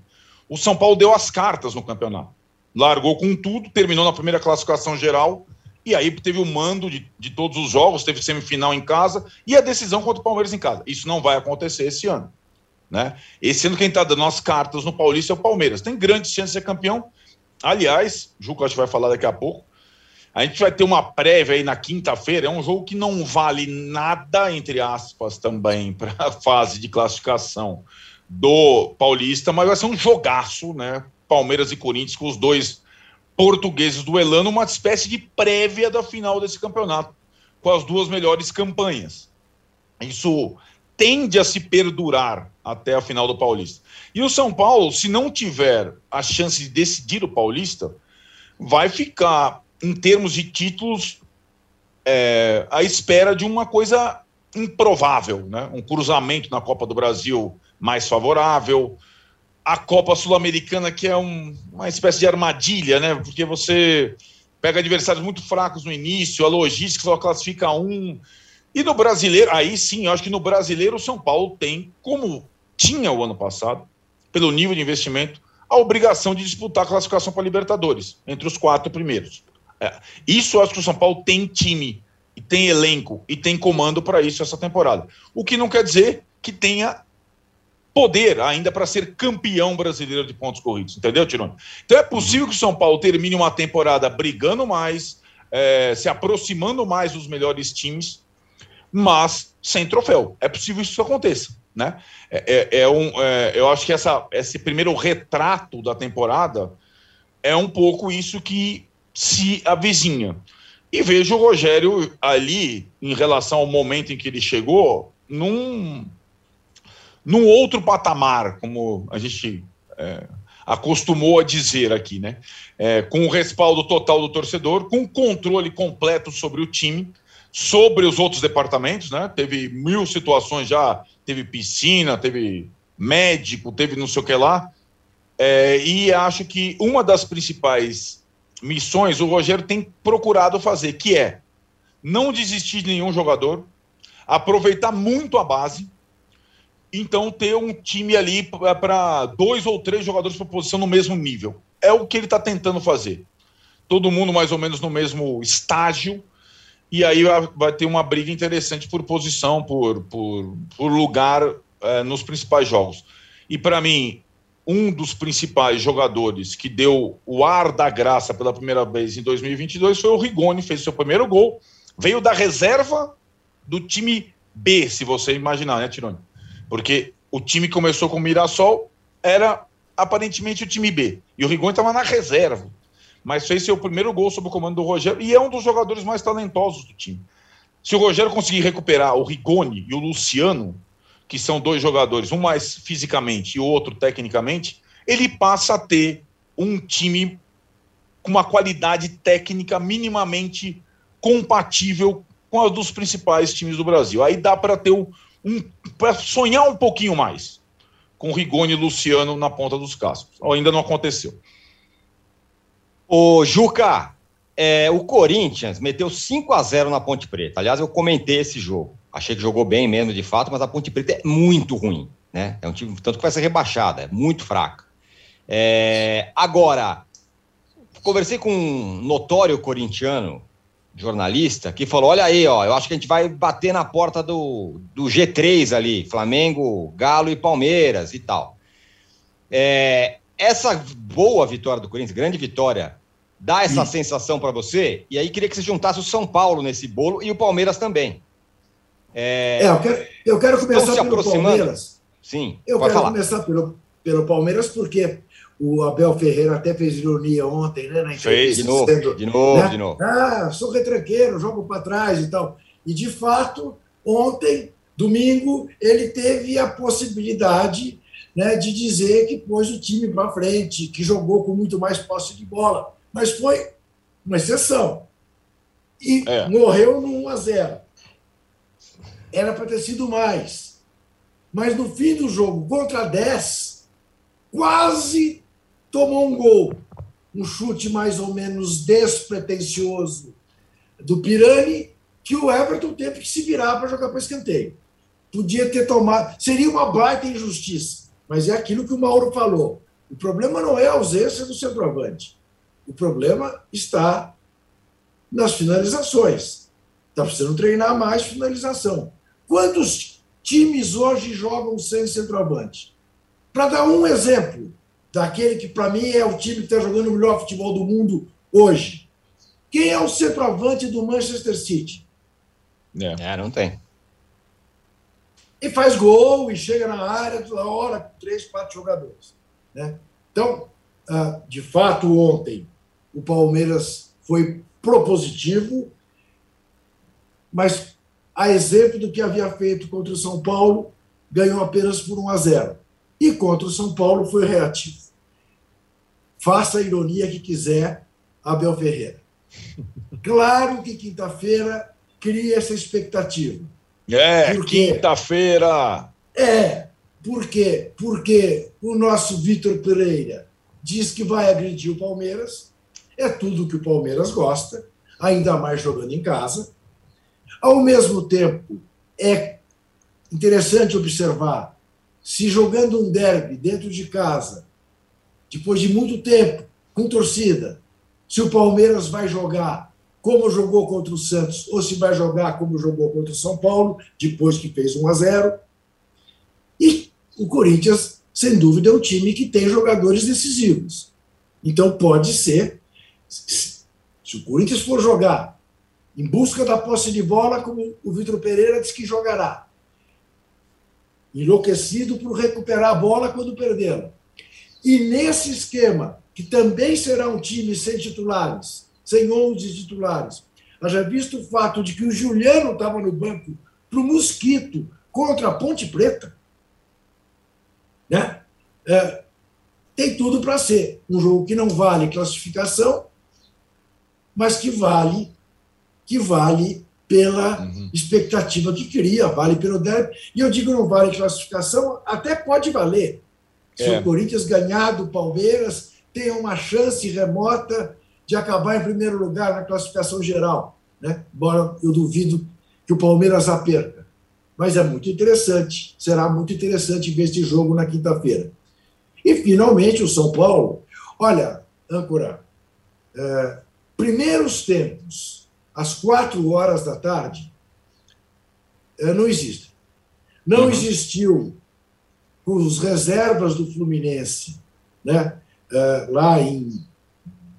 o São Paulo deu as cartas no campeonato largou com tudo, terminou na primeira classificação geral, e aí teve o mando de, de todos os jogos, teve semifinal em casa e a decisão contra o Palmeiras em casa. Isso não vai acontecer esse ano. Né? Esse ano quem está dando as cartas no Paulista é o Palmeiras. Tem grandes chances de ser campeão. Aliás, Juca acho que vai falar daqui a pouco. A gente vai ter uma prévia aí na quinta-feira. É um jogo que não vale nada, entre aspas, também, para a fase de classificação do Paulista, mas vai ser um jogaço, né? Palmeiras e Corinthians, com os dois portugueses do Elano, uma espécie de prévia da final desse campeonato, com as duas melhores campanhas. Isso tende a se perdurar até a final do Paulista. E o São Paulo, se não tiver a chance de decidir o Paulista, vai ficar, em termos de títulos, é, à espera de uma coisa improvável, né? Um cruzamento na Copa do Brasil mais favorável, a Copa Sul-Americana que é um, uma espécie de armadilha, né? Porque você pega adversários muito fracos no início, a logística só classifica um. E no brasileiro, aí sim, eu acho que no brasileiro o São Paulo tem, como tinha o ano passado, pelo nível de investimento, a obrigação de disputar a classificação para a Libertadores, entre os quatro primeiros. É, isso eu acho que o São Paulo tem time, e tem elenco, e tem comando para isso essa temporada. O que não quer dizer que tenha poder ainda para ser campeão brasileiro de pontos corridos, entendeu, Tirone? Então é possível que o São Paulo termine uma temporada brigando mais, é, se aproximando mais dos melhores times, mas sem troféu. É possível que isso aconteça. Né? É, é, é um, é, eu acho que essa, esse primeiro retrato da temporada é um pouco isso que se avizinha. E vejo o Rogério ali, em relação ao momento em que ele chegou, num, num outro patamar, como a gente é, acostumou a dizer aqui, né? É, com o respaldo total do torcedor, com controle completo sobre o time, sobre os outros departamentos, né? Teve mil situações já, teve piscina, teve médico, teve não sei o que lá. É, e acho que uma das principais missões o Rogério tem procurado fazer, que é não desistir de nenhum jogador, aproveitar muito a base, então ter um time ali para dois ou três jogadores por posição no mesmo nível. É o que ele está tentando fazer. Todo mundo mais ou menos no mesmo estágio, e aí vai ter uma briga interessante por posição, por, por, por lugar é, nos principais jogos. E para mim, um dos principais jogadores que deu o ar da graça pela primeira vez em 2022 foi o Rigoni, fez seu primeiro gol, veio da reserva do time B, se você imaginar, né, Tironi? Porque o time começou com o Mirassol, era aparentemente o time B. E o Rigoni estava na reserva. Mas fez seu primeiro gol sob o comando do Rogério e é um dos jogadores mais talentosos do time. Se o Rogério conseguir recuperar o Rigoni e o Luciano, que são dois jogadores, um mais fisicamente e o outro tecnicamente, ele passa a ter um time com uma qualidade técnica minimamente compatível com a dos principais times do Brasil. Aí dá para ter um, para sonhar um pouquinho mais com Rigoni e Luciano na ponta dos cascos. Ainda não aconteceu. Ô, Juca, é, o Corinthians meteu 5 a 0 na Ponte Preta. Aliás, eu comentei esse jogo. Achei que jogou bem mesmo, de fato, mas a Ponte Preta é muito ruim. Né? É um time, tanto que vai ser rebaixada, é muito fraca. É, agora, conversei com um notório corintiano jornalista que falou: olha aí, ó, eu acho que a gente vai bater na porta do, do G3 ali, Flamengo, Galo e Palmeiras e tal. É, essa boa vitória do Corinthians, grande vitória, dá essa Sim. sensação para você? E aí queria que você juntasse o São Paulo nesse bolo e o Palmeiras também. É, é eu, quero, eu quero começar pelo Palmeiras. Sim, eu quero falar. começar pelo, pelo Palmeiras porque o Abel Ferreira até fez ironia ontem, né? Na entrevista, de novo, dizendo, de novo, né? de novo. Ah, sou retranqueiro, jogo para trás e tal. E, de fato, ontem, domingo, ele teve a possibilidade né, de dizer que pôs o time para frente, que jogou com muito mais posse de bola. Mas foi uma exceção. E é. morreu no 1 a 0 Era para ter sido mais. Mas no fim do jogo, contra 10, quase tomou um gol. Um chute mais ou menos despretensioso do Pirani, que o Everton teve que se virar para jogar para escanteio. Podia ter tomado. Seria uma baita injustiça, mas é aquilo que o Mauro falou. O problema não é a ausência do centroavante. O problema está nas finalizações. Está precisando treinar mais finalização. Quantos times hoje jogam sem centroavante? Para dar um exemplo, daquele que, para mim, é o time que está jogando o melhor futebol do mundo hoje. Quem é o centroavante do Manchester City? É, é não tem. E faz gol e chega na área toda hora com três, quatro jogadores. Né? Então, ah, de fato, ontem o Palmeiras foi propositivo, mas a exemplo do que havia feito contra o São Paulo, ganhou apenas por 1 a 0. E contra o São Paulo foi reativo. Faça a ironia que quiser, Abel Ferreira. Claro que quinta-feira cria essa expectativa. É, quinta-feira. É, por quê? Porque o nosso Vitor Pereira diz que vai agredir o Palmeiras, é tudo que o Palmeiras gosta, ainda mais jogando em casa. Ao mesmo tempo, é interessante observar se jogando um derby dentro de casa, depois de muito tempo, com torcida, se o Palmeiras vai jogar como jogou contra o Santos ou se vai jogar como jogou contra o São Paulo, depois que fez 1 a 0. E o Corinthians, sem dúvida, é um time que tem jogadores decisivos. Então pode ser, se o Corinthians for jogar em busca da posse de bola, como o Vitor Pereira disse que jogará, enlouquecido por recuperar a bola quando perdê-la. E nesse esquema, que também será um time sem titulares, sem 11 titulares. Haja visto o fato de que o Juliano estava no banco para o Mosquito contra a Ponte Preta. Né? É, tem tudo para ser um jogo que não vale classificação, mas que vale que vale pela uhum. expectativa que cria, vale pelo derby. E eu digo não vale classificação, até pode valer. Se é. o Corinthians ganhar do Palmeiras, tem uma chance remota de acabar em primeiro lugar na classificação geral, né? embora eu duvido que o Palmeiras a perca. Mas é muito interessante, será muito interessante ver este jogo na quinta-feira. E, finalmente, o São Paulo. Olha, âncora, é, primeiros tempos, às quatro horas da tarde, é, não existe. Não uhum. existiu os reservas do Fluminense, né? É, lá em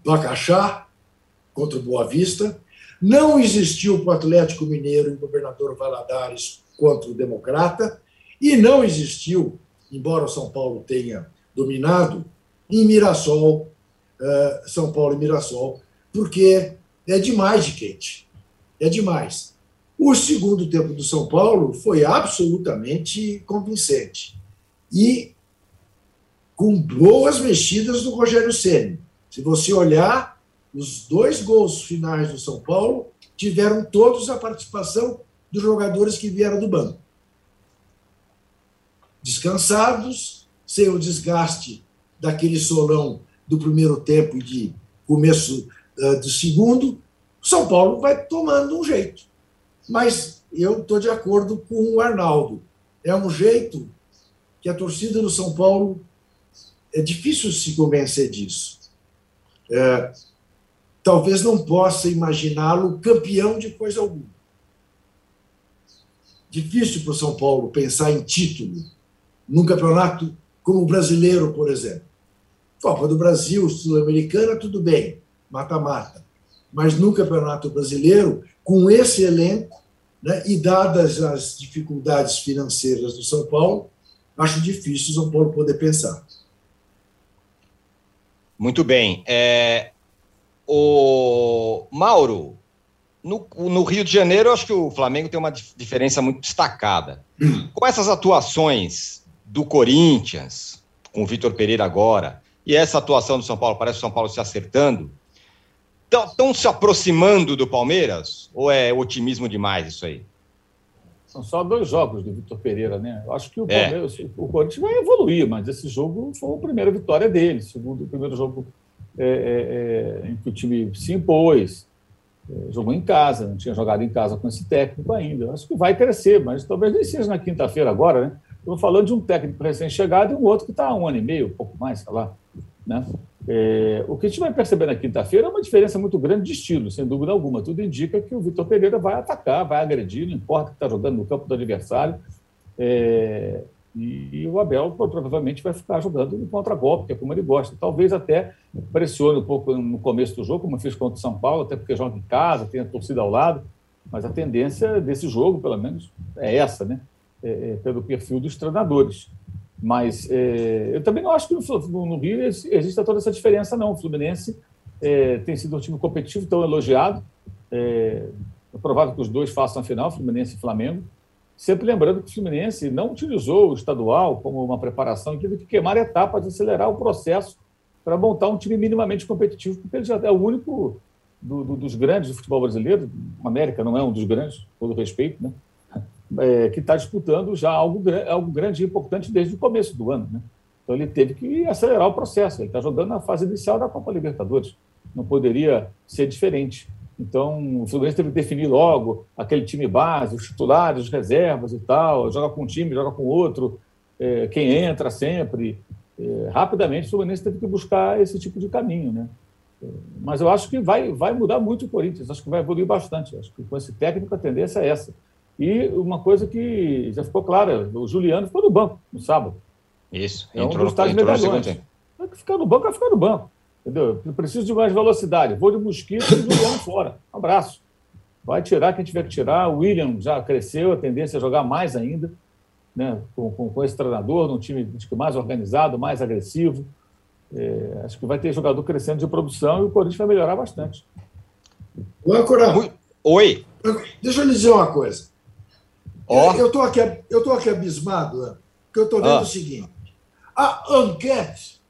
Bacaxá contra o Boa Vista. Não existiu para o Atlético Mineiro e o governador Valadares contra o Democrata. E não existiu, embora o São Paulo tenha dominado, em Mirassol, uh, São Paulo e Mirassol, porque é demais de quente. É demais. O segundo tempo do São Paulo foi absolutamente convincente. E com boas mexidas do Rogério Ceni. Se você olhar, os dois gols finais do São Paulo tiveram todos a participação dos jogadores que vieram do banco. Descansados, sem o desgaste daquele solão do primeiro tempo de começo do segundo, São Paulo vai tomando um jeito. Mas eu estou de acordo com o Arnaldo. É um jeito que a torcida do São Paulo é difícil se convencer disso é, talvez não possa imaginá-lo campeão de coisa alguma. Difícil para o São Paulo pensar em título num campeonato como o brasileiro, por exemplo. Copa do Brasil, Sul-Americana, tudo bem, mata-mata. Mas no Campeonato Brasileiro, com esse elenco, né, e dadas as dificuldades financeiras do São Paulo, acho difícil o São Paulo poder pensar. Muito bem. É, o Mauro, no, no, Rio de Janeiro, eu acho que o Flamengo tem uma diferença muito destacada. Com essas atuações do Corinthians, com o Vitor Pereira agora, e essa atuação do São Paulo, parece o São Paulo se acertando, estão se aproximando do Palmeiras? Ou é otimismo demais isso aí? São só dois jogos do Vitor Pereira, né? Eu acho que o, é. Palmeiras, é. o Corinthians vai evoluir, mas esse jogo foi a primeira vitória dele, segundo o primeiro jogo é, é, é, em que o time se impôs, é, jogou em casa, não tinha jogado em casa com esse técnico ainda. Eu acho que vai crescer, mas talvez nem seja na quinta-feira agora, né? Estou falando de um técnico recém-chegado e um outro que está há um ano e meio, um pouco mais, sei lá. Né? É, o que a gente vai perceber na quinta-feira é uma diferença muito grande de estilo, sem dúvida alguma. Tudo indica que o Vitor Pereira vai atacar, vai agredir, não importa que está jogando no campo do adversário. É, e, o Abel provavelmente vai ficar jogando no contra-golpe, que é como ele gosta. Talvez até pressione um pouco no começo do jogo, como fez contra o São Paulo, até porque joga em casa, tem a torcida ao lado. Mas a tendência desse jogo, pelo menos, é essa, né? É, é, pelo perfil dos treinadores. Mas é, eu também não acho que no, no Rio exista toda essa diferença, não. O Fluminense é, tem sido um time competitivo, tão elogiado. É, É provável que os dois façam a final, Fluminense e Flamengo. Sempre lembrando que o Fluminense não utilizou o estadual como uma preparação teve que queimar etapas, acelerar o processo para montar um time minimamente competitivo, porque ele já é o único do, do, dos grandes do futebol brasileiro, o América não é um dos grandes, com todo respeito, né? É, que está disputando já algo, algo grande e importante desde o começo do ano. Né? Então ele teve que acelerar o processo. Ele está jogando na fase inicial da Copa Libertadores. Não poderia ser diferente. Então, o Fluminense teve que definir logo aquele time base, os titulares, os reservas e tal. Joga com um time, joga com outro, é, quem entra sempre. É, rapidamente, o Fluminense teve que buscar esse tipo de caminho. Né? É, mas eu acho que vai, vai mudar muito o Corinthians, acho que vai evoluir bastante. Acho que com esse técnico a tendência é essa. E uma coisa que já ficou clara: o Juliano ficou no banco no sábado. Isso, é um entrou, dos tais medalhões. Vai ficar no banco, vai ficar no banco. Entendeu? Eu preciso de mais velocidade. Vou de mosquito e Juliano fora. Um abraço. Vai tirar quem tiver que tirar. O William já cresceu, a tendência é jogar mais ainda, né? com, com, com esse treinador, num time mais organizado, mais agressivo. É, acho que vai ter jogador crescendo de produção e o Corinthians vai melhorar bastante. O Ancora, Oi. Deixa eu lhe dizer uma coisa. Oh. Eu estou aqui, eu aqui abismado, né? porque eu estou vendo oh. o seguinte: a enquete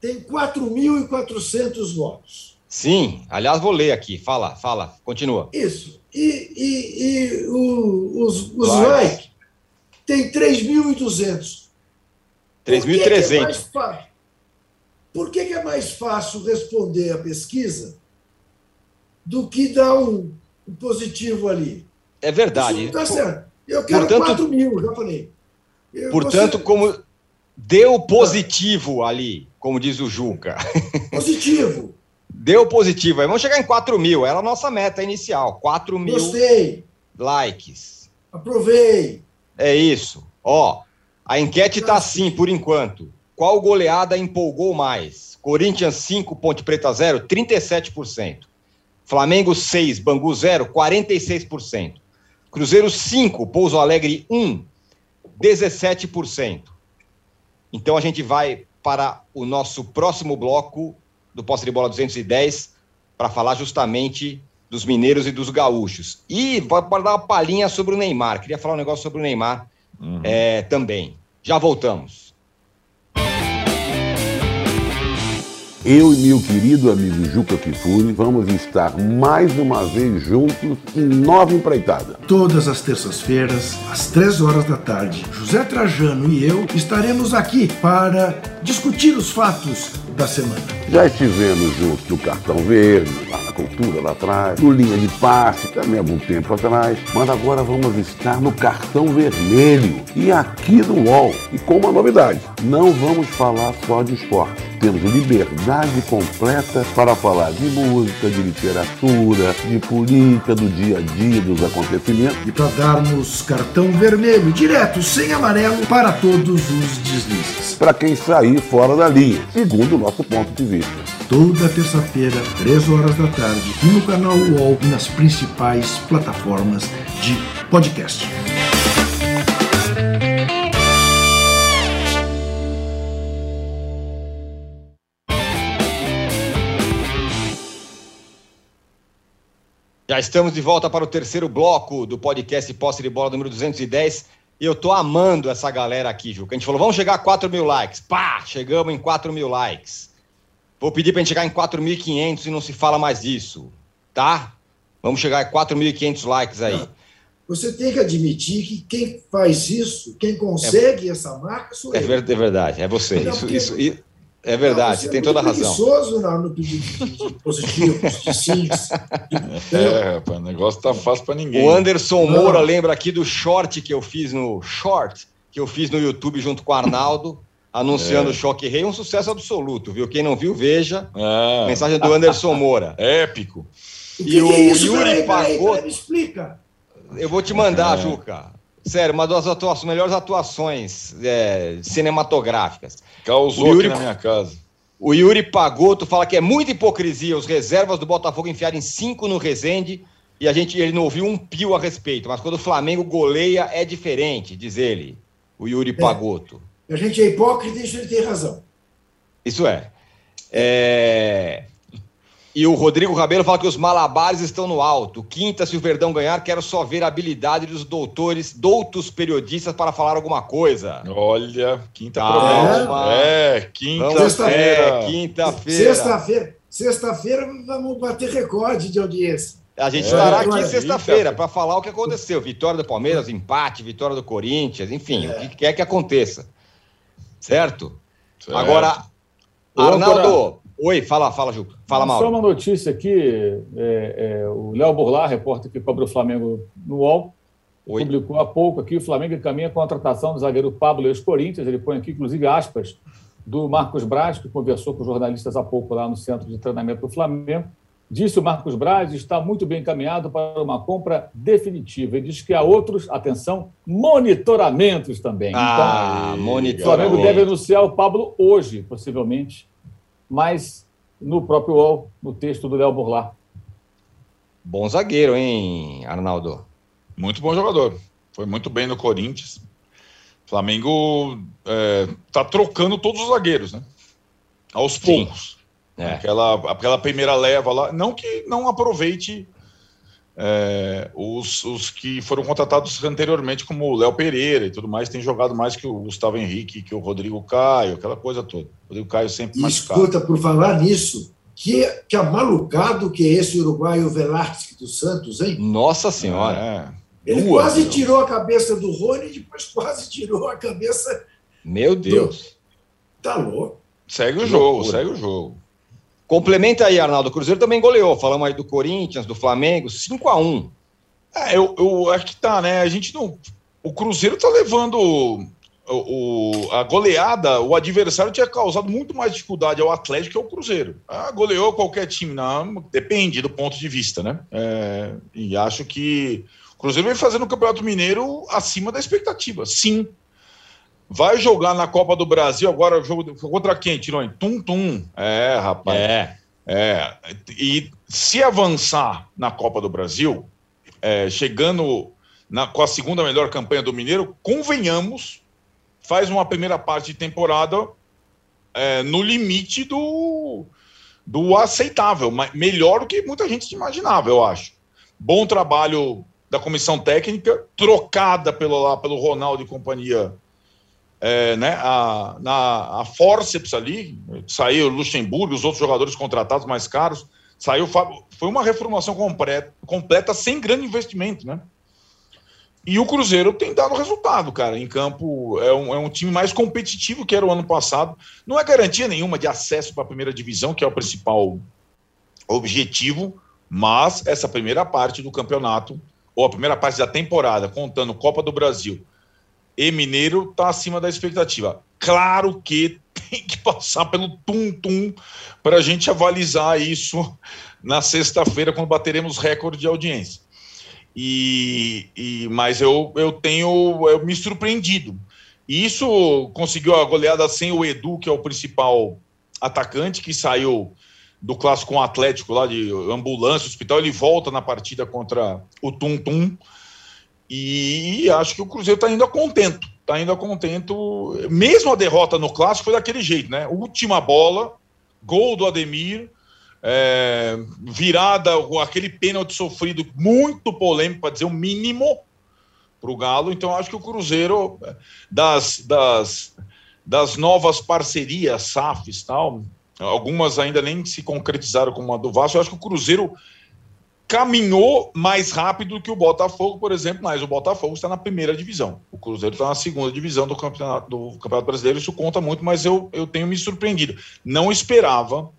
tem 4.400 votos. Sim, aliás, vou ler aqui. Fala, fala, continua. Isso. E, e, e o, os, os likes tem 3.800. 3.300. Por que, que é mais fácil responder a pesquisa do que dar um, um positivo ali? É verdade. Isso não está certo. Eu quero portanto, 4 mil, já falei. Eu, portanto, você... como deu positivo ali, como diz o Juca. Positivo. Deu positivo. Aí vamos chegar em 4 mil. Era a nossa meta inicial. 4 mil Gostei. likes. Aprovei. É isso. Ó, a enquete tá assim por enquanto. Qual goleada empolgou mais? Corinthians 5, Ponte Preta 0, 37%. Flamengo 6, Bangu 0, 46%. Cruzeiro 5, Pouso Alegre 1, 17%. Então a gente vai para o nosso próximo bloco do Posse de Bola 210 para falar justamente dos mineiros e dos gaúchos. E para dar uma palhinha sobre o Neymar. Queria falar um negócio sobre o Neymar uhum. é, também. Já voltamos. Eu e meu querido amigo Juca Kifuri vamos estar mais uma vez juntos em Nova Empreitada. Todas as terças-feiras, às três horas da tarde, José Trajano e eu estaremos aqui para discutir os fatos da semana. Já estivemos juntos no Cartão Verde, lá na Cultura, lá atrás, no Linha de Passe, também há algum tempo atrás, mas agora vamos estar no Cartão Vermelho e aqui no UOL. E com uma novidade, não vamos falar só de esporte temos liberdade completa para falar de música, de literatura, de política, do dia a dia, dos acontecimentos. E para darmos cartão vermelho, direto, sem amarelo, para todos os deslizes. Para quem sair fora da linha, segundo o nosso ponto de vista. Toda terça-feira, 3 horas da tarde, no canal UOL e nas principais plataformas de podcast. Já estamos de volta para o terceiro bloco do podcast Posse de Bola número 210. E eu tô amando essa galera aqui, Juca. A gente falou, vamos chegar a 4 mil likes. Pá, chegamos em 4 mil likes. Vou pedir para a gente chegar em 4.500 e não se fala mais disso, tá? Vamos chegar a 4.500 likes aí. Você tem que admitir que quem faz isso, quem consegue é, essa marca, sou é, eu. É verdade, é você. Isso, isso, é verdade, você tem toda a razão. preguiçoso no, no pedido de positivos, de sims. É, rapaz, o negócio tá fácil para ninguém. O Anderson Moura lembra aqui do short que eu fiz no short, que eu fiz no YouTube junto com o Arnaldo, anunciando é. o Choque Rei, um sucesso absoluto, viu? Quem não viu, veja. É. Mensagem do Anderson Moura. Épico. O que e o é isso? Yuri Pagotto. Me explica. Eu vou te mandar, é. Juca. Sério, uma das atuações, melhores atuações é, cinematográficas. Causou Yuri, aqui na minha casa. O Yuri Pagoto fala que é muita hipocrisia os reservas do Botafogo enfiarem cinco no Resende e a gente ele não ouviu um pio a respeito. Mas quando o Flamengo goleia é diferente, diz ele, o Yuri é. Pagoto. A gente é hipócrita e isso ele tem razão. Isso é. é... E o Rodrigo Rabelo fala que os malabares estão no alto. Quinta, se o Verdão ganhar, quero só ver a habilidade dos doutores, doutos periodistas para falar alguma coisa. Olha, quinta Calma. É, quinta-feira. É, quinta-feira. Sexta-feira, sexta-feira vamos bater recorde de audiência. A gente É, estará aqui sexta-feira para falar o que aconteceu. Vitória do Palmeiras, empate, vitória do Corinthians, enfim, o que quer que aconteça. Certo? Certo. Agora, Ô, Arnaldo. Oi, fala, fala, Juca. Fala, Só Mauro. uma notícia aqui: é, é, o Léo Burlar, repórter que cobre o Flamengo no UOL, Oi. publicou há pouco aqui: o Flamengo encaminha a contratação do zagueiro Pablo ex-Corinthians. Ele põe aqui, inclusive, aspas do Marcos Braz, que conversou com os jornalistas há pouco lá no centro de treinamento do Flamengo. Disse o Marcos Braz, está muito bem encaminhado para uma compra definitiva. Ele diz que há outros, atenção, monitoramentos também. Ah, então, o monitor. Flamengo deve anunciar o Pablo hoje, possivelmente, mas no próprio UOL, no texto do Léo Burlar. Bom zagueiro, hein, Arnaldo? Muito bom jogador. Foi muito bem no Corinthians. Flamengo está trocando todos os zagueiros, né? Aos poucos. É. Aquela, aquela primeira leva lá. Não que não aproveite é, os, os que foram contratados anteriormente, como o Léo Pereira e tudo mais, tem jogado mais que o Gustavo Henrique, que o Rodrigo Caio, aquela coisa toda. O Rodrigo Caio sempre E machucado. escuta, por falar nisso, que, que amalucado que é esse uruguaio Velasquez dos Santos, hein? Nossa Senhora. É. Ele Duas, quase meu. tirou a cabeça do Rony e depois quase tirou a cabeça. Meu Deus. Tá louco. Segue o Que jogo, loucura. segue o jogo. Complementa aí, Arnaldo. O Cruzeiro também goleou. Falamos aí do Corinthians, do Flamengo, 5 a 1 É, eu, eu acho que tá, né? A gente não. O Cruzeiro tá levando o, o- a goleada, o adversário tinha causado muito mais dificuldade ao Atlético que ao Cruzeiro. Ah, goleou qualquer time, não, depende do ponto de vista, né? É, e acho que o Cruzeiro vem fazendo o Campeonato Mineiro acima da expectativa, sim. Vai jogar na Copa do Brasil agora, jogo contra quem, Tironi? Tum Tum. É, rapaz. É. É, e se avançar na Copa do Brasil, é, chegando na- com a segunda melhor campanha do Mineiro, convenhamos, faz uma primeira parte de temporada é, no limite do, do aceitável, mas melhor do que muita gente imaginava, eu acho. Bom trabalho da comissão técnica, trocada pelo, lá, pelo Ronaldo e companhia é, né, a, na a forceps ali, saiu Luxemburgo, os outros jogadores contratados mais caros, saiu foi uma reformulação completa, completa sem grande investimento, né? E o Cruzeiro tem dado resultado, cara. Em campo é um, é um time mais competitivo que era o ano passado. Não é garantia nenhuma de acesso para a primeira divisão, que é o principal objetivo, mas essa primeira parte do campeonato, ou a primeira parte da temporada, contando Copa do Brasil e Mineiro, está acima da expectativa. Claro que tem que passar pelo tum-tum para a gente avalizar isso na sexta-feira, quando bateremos recorde de audiência. E, e- mas eu, eu tenho eu me surpreendido. E isso conseguiu a goleada sem o Edu, que é o principal atacante, que saiu do clássico com o Atlético lá de ambulância, hospital. Ele volta na partida contra o Tum Tum. E acho que o Cruzeiro está indo a contento. Está indo a contento. Mesmo a derrota no clássico foi daquele jeito, né? Última bola, gol do Ademir, é, virada, aquele pênalti sofrido muito polêmico, para dizer o mínimo, para o Galo. Então, acho que o Cruzeiro, das, das, das novas parcerias, SAFs tal, algumas ainda nem se concretizaram como a do Vasco, eu acho que o Cruzeiro caminhou mais rápido que o Botafogo, por exemplo, mas o Botafogo está na primeira divisão. O Cruzeiro está na segunda divisão do campeonato, do campeonato Brasileiro, isso conta muito, mas eu, eu tenho me surpreendido. Não esperava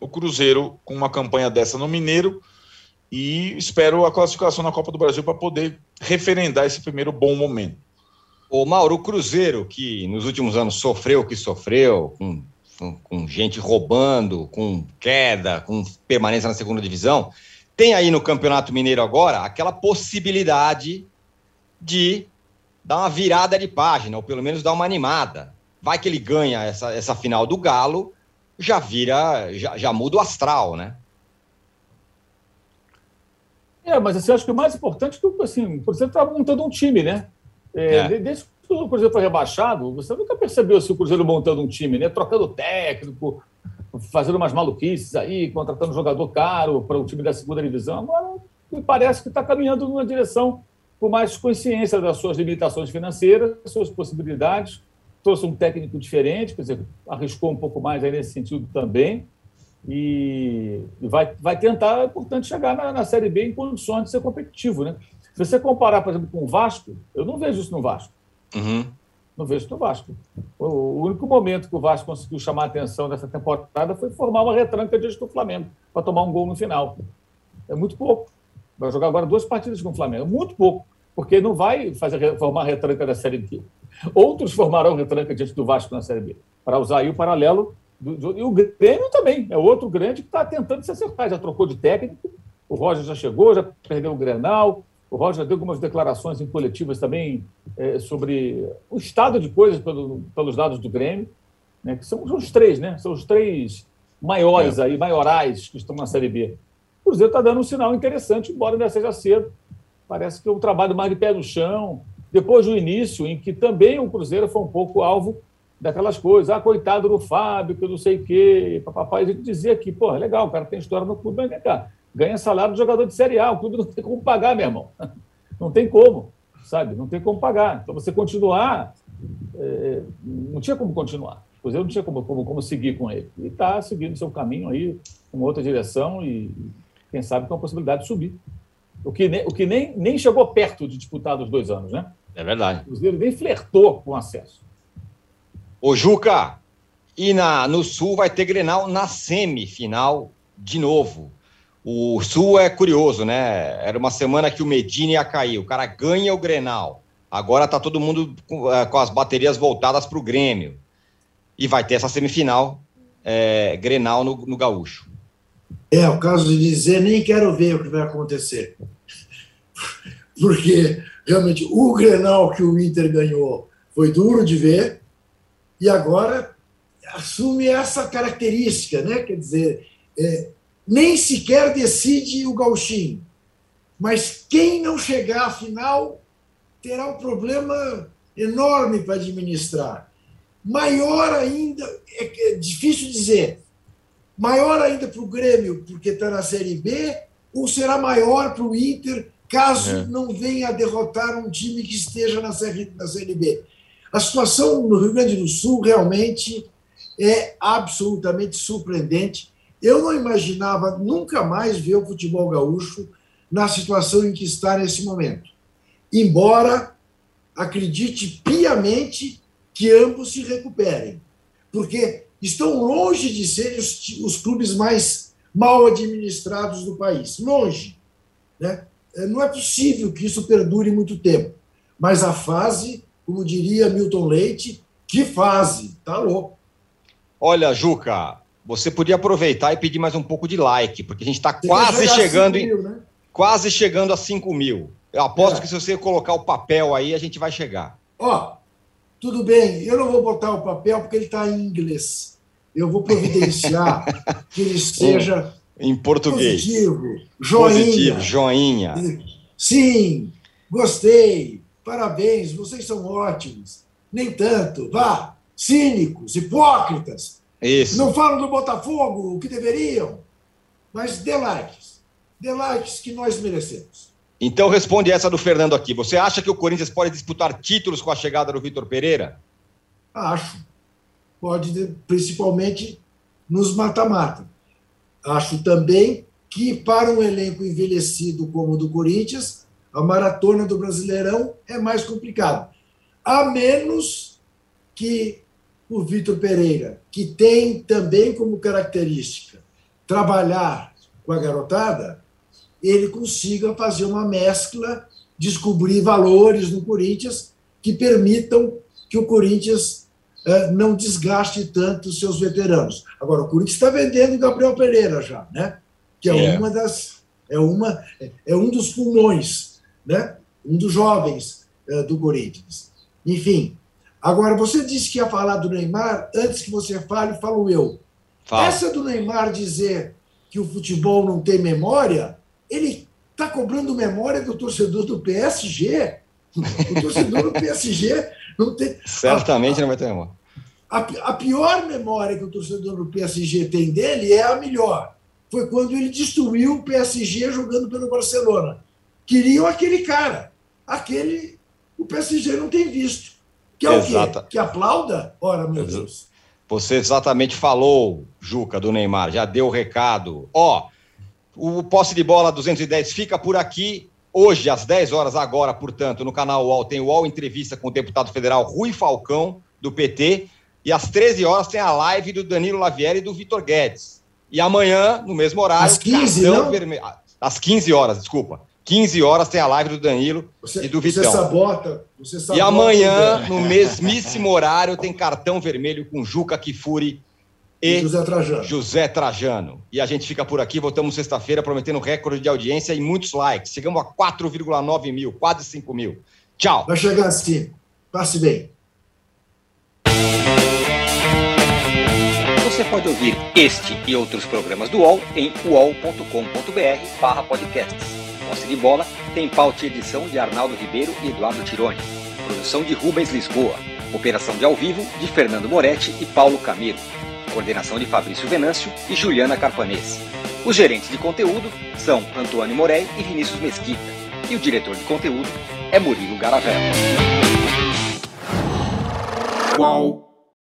o Cruzeiro com uma campanha dessa no Mineiro e espero a classificação na Copa do Brasil para poder referendar esse primeiro bom momento. Ô, Mauro, o Cruzeiro, que nos últimos anos sofreu o que sofreu, com, com- com gente roubando, com queda, com permanência na segunda divisão, tem aí no Campeonato Mineiro agora aquela possibilidade de dar uma virada de página, ou pelo menos dar uma animada. Vai que ele ganha essa, essa final do Galo, já vira, já, já muda o astral, né? É, mas assim, eu acho que o mais importante é que assim, o Cruzeiro está montando um time, né? É, É. de- Desde que o Cruzeiro foi rebaixado, você nunca percebeu se o Cruzeiro montando um time, né? Trocando técnico, fazendo umas maluquices aí, contratando jogador caro para o time da segunda divisão. Agora, me parece que está caminhando numa direção com mais consciência das suas limitações financeiras, das suas possibilidades. Trouxe um técnico diferente, quer dizer, arriscou um pouco mais aí nesse sentido também. E vai, vai tentar, portanto, chegar na, na Série B em condições de ser competitivo. Né? Se você comparar, por exemplo, com o Vasco, eu não vejo isso no Vasco. Uhum. Não vejo no Vasco. O único momento que o Vasco conseguiu chamar a atenção nessa temporada foi formar uma retranca diante do Flamengo, para tomar um gol no final. É muito pouco. Vai jogar agora duas partidas com o Flamengo. É muito pouco, porque não vai fazer, formar retranca da Série B. Outros formarão retranca diante do Vasco na Série B, para usar aí o paralelo. Do, do, e o Grêmio também, é outro grande que está tentando se acertar. Já trocou de técnico, o Roger já chegou, já perdeu o Grenal, o Roger deu algumas declarações em coletivas também é, sobre o estado de coisas pelo, pelos dados do Grêmio, né, que são, são, os três, né? São os três maiores é. aí, maiorais que estão na Série B. O Cruzeiro está dando um sinal interessante, embora ainda seja cedo. Parece que é um trabalho mais de pé no chão. Depois do início, em que também o Cruzeiro foi um pouco alvo daquelas coisas. Ah, coitado do Fábio, que eu não sei o quê. Papai, a gente dizia que, pô, é legal, o cara tem história no clube, mas vem cá ganha salário de jogador de Série A. O clube não tem como pagar, meu irmão. Não tem como, sabe? Não tem como pagar. Então, você continuar, é, não tinha como continuar. Pois eu não tinha como, como, como seguir com ele. E está seguindo seu caminho aí, com outra direção e, quem sabe, com a possibilidade de subir. O que, nem, o que nem, nem chegou perto de disputar dos dois anos, né? É verdade. O Cruzeiro nem flertou com acesso. Ô, Juca, e na, no Sul vai ter Grenal na semifinal de novo. O Sul é curioso, né? Era uma semana que o Medina ia cair, o cara ganha o Grenal. Agora tá todo mundo com, é, com as baterias voltadas para o Grêmio. E vai ter essa semifinal é, Grenal no, no Gaúcho. É, o caso de dizer, nem quero ver o que vai acontecer. Porque, realmente, o Grenal que o Inter ganhou foi duro de ver, e agora assume essa característica, né? Quer dizer, é, nem sequer decide o gauchinho. Mas quem não chegar à final terá um problema enorme para administrar. Maior ainda, é, é difícil dizer, maior ainda para o Grêmio, porque está na Série B, ou será maior para o Inter, caso é. não venha a derrotar um time que esteja na série, na série B. A situação no Rio Grande do Sul realmente é absolutamente surpreendente eu não imaginava nunca mais ver o futebol gaúcho na situação em que está nesse momento. Embora acredite piamente que ambos se recuperem, porque estão longe de serem os, os clubes mais mal administrados do país. Longe. Né? É, não é possível que isso perdure muito tempo. Mas a fase, como diria Milton Leite, que fase? Tá louco. Olha, Juca, você podia aproveitar e pedir mais um pouco de like, porque a gente está quase chegando mil, né? quase chegando a 5 mil. Eu aposto é. que se você colocar o papel aí, a gente vai chegar. Ó, tudo bem, eu não vou botar o papel porque ele está em inglês. Eu vou providenciar que ele seja em português. Positivo, joinha. Positivo, joinha. Sim, gostei. Parabéns, vocês são ótimos. Nem tanto, vá, cínicos, hipócritas. Isso. Não falam do Botafogo o que deveriam, mas dê likes. Dê likes que nós merecemos. Então responde essa do Fernando aqui. Você acha que o Corinthians pode disputar títulos com a chegada do Vitor Pereira? Acho. Pode, principalmente nos mata-mata. Acho também que, para um elenco envelhecido como o do Corinthians, a maratona do Brasileirão é mais complicada. A menos que o Vitor Pereira, que tem também como característica trabalhar com a garotada, ele consiga fazer uma mescla, descobrir valores no Corinthians que permitam que o Corinthians eh, não desgaste tanto os seus veteranos. Agora, o Corinthians está vendendo o Gabriel Pereira já, né? Que é, é, uma das. É, uma, é um dos pulmões, né? Um dos jovens eh, do Corinthians. Enfim, Agora, você disse que ia falar do Neymar, antes que você fale, falo eu. Fala. Essa do Neymar dizer que o futebol não tem memória, ele está cobrando memória do torcedor do PSG. O torcedor do PSG não tem. Certamente não vai ter memória. A, a pior memória que o torcedor do PSG tem dele é a melhor. Foi quando ele destruiu o PSG jogando pelo Barcelona. Queriam aquele cara. Aquele o PSG não tem visto. Que é Exata. o quê? Que aplauda? Ora, meu Deus. Você exatamente falou, Juca, do Neymar, já deu o recado. Ó, o posse de bola 210 fica por aqui. Hoje, às 10 horas, agora, portanto, no canal UOL, tem o UOL Entrevista com o deputado federal Rui Falcão, do PT. E às 13 horas tem a live do Danilo Lavieri e do Vitor Guedes. E amanhã, no mesmo horário. Às 15, não? Vermelho, às 15 horas, desculpa. 15 horas tem a live do Danilo você, e do Vitão. Você sabota, você sabota e amanhã, no mesmíssimo horário, tem cartão vermelho com Juca Kifuri e José Trajano. José Trajano. E a gente fica por aqui, voltamos sexta-feira prometendo recorde de audiência e muitos likes. Chegamos a 4,9 mil, quase 5 mil. Tchau. Vai chegar assim. Passe bem. Você pode ouvir este e outros programas do UOL em uol.com.br barra podcasts. Posse de bola tem pauta e edição de Arnaldo Ribeiro e Eduardo Tironi. Produção de Rubens Lisboa. Operação de ao vivo de Fernando Moretti e Paulo Camilo coordenação de Fabrício Venâncio e Juliana Carpanês. Os gerentes de conteúdo são Antônio Morei e Vinícius Mesquita. E o diretor de conteúdo é Murilo Garavello. Uau.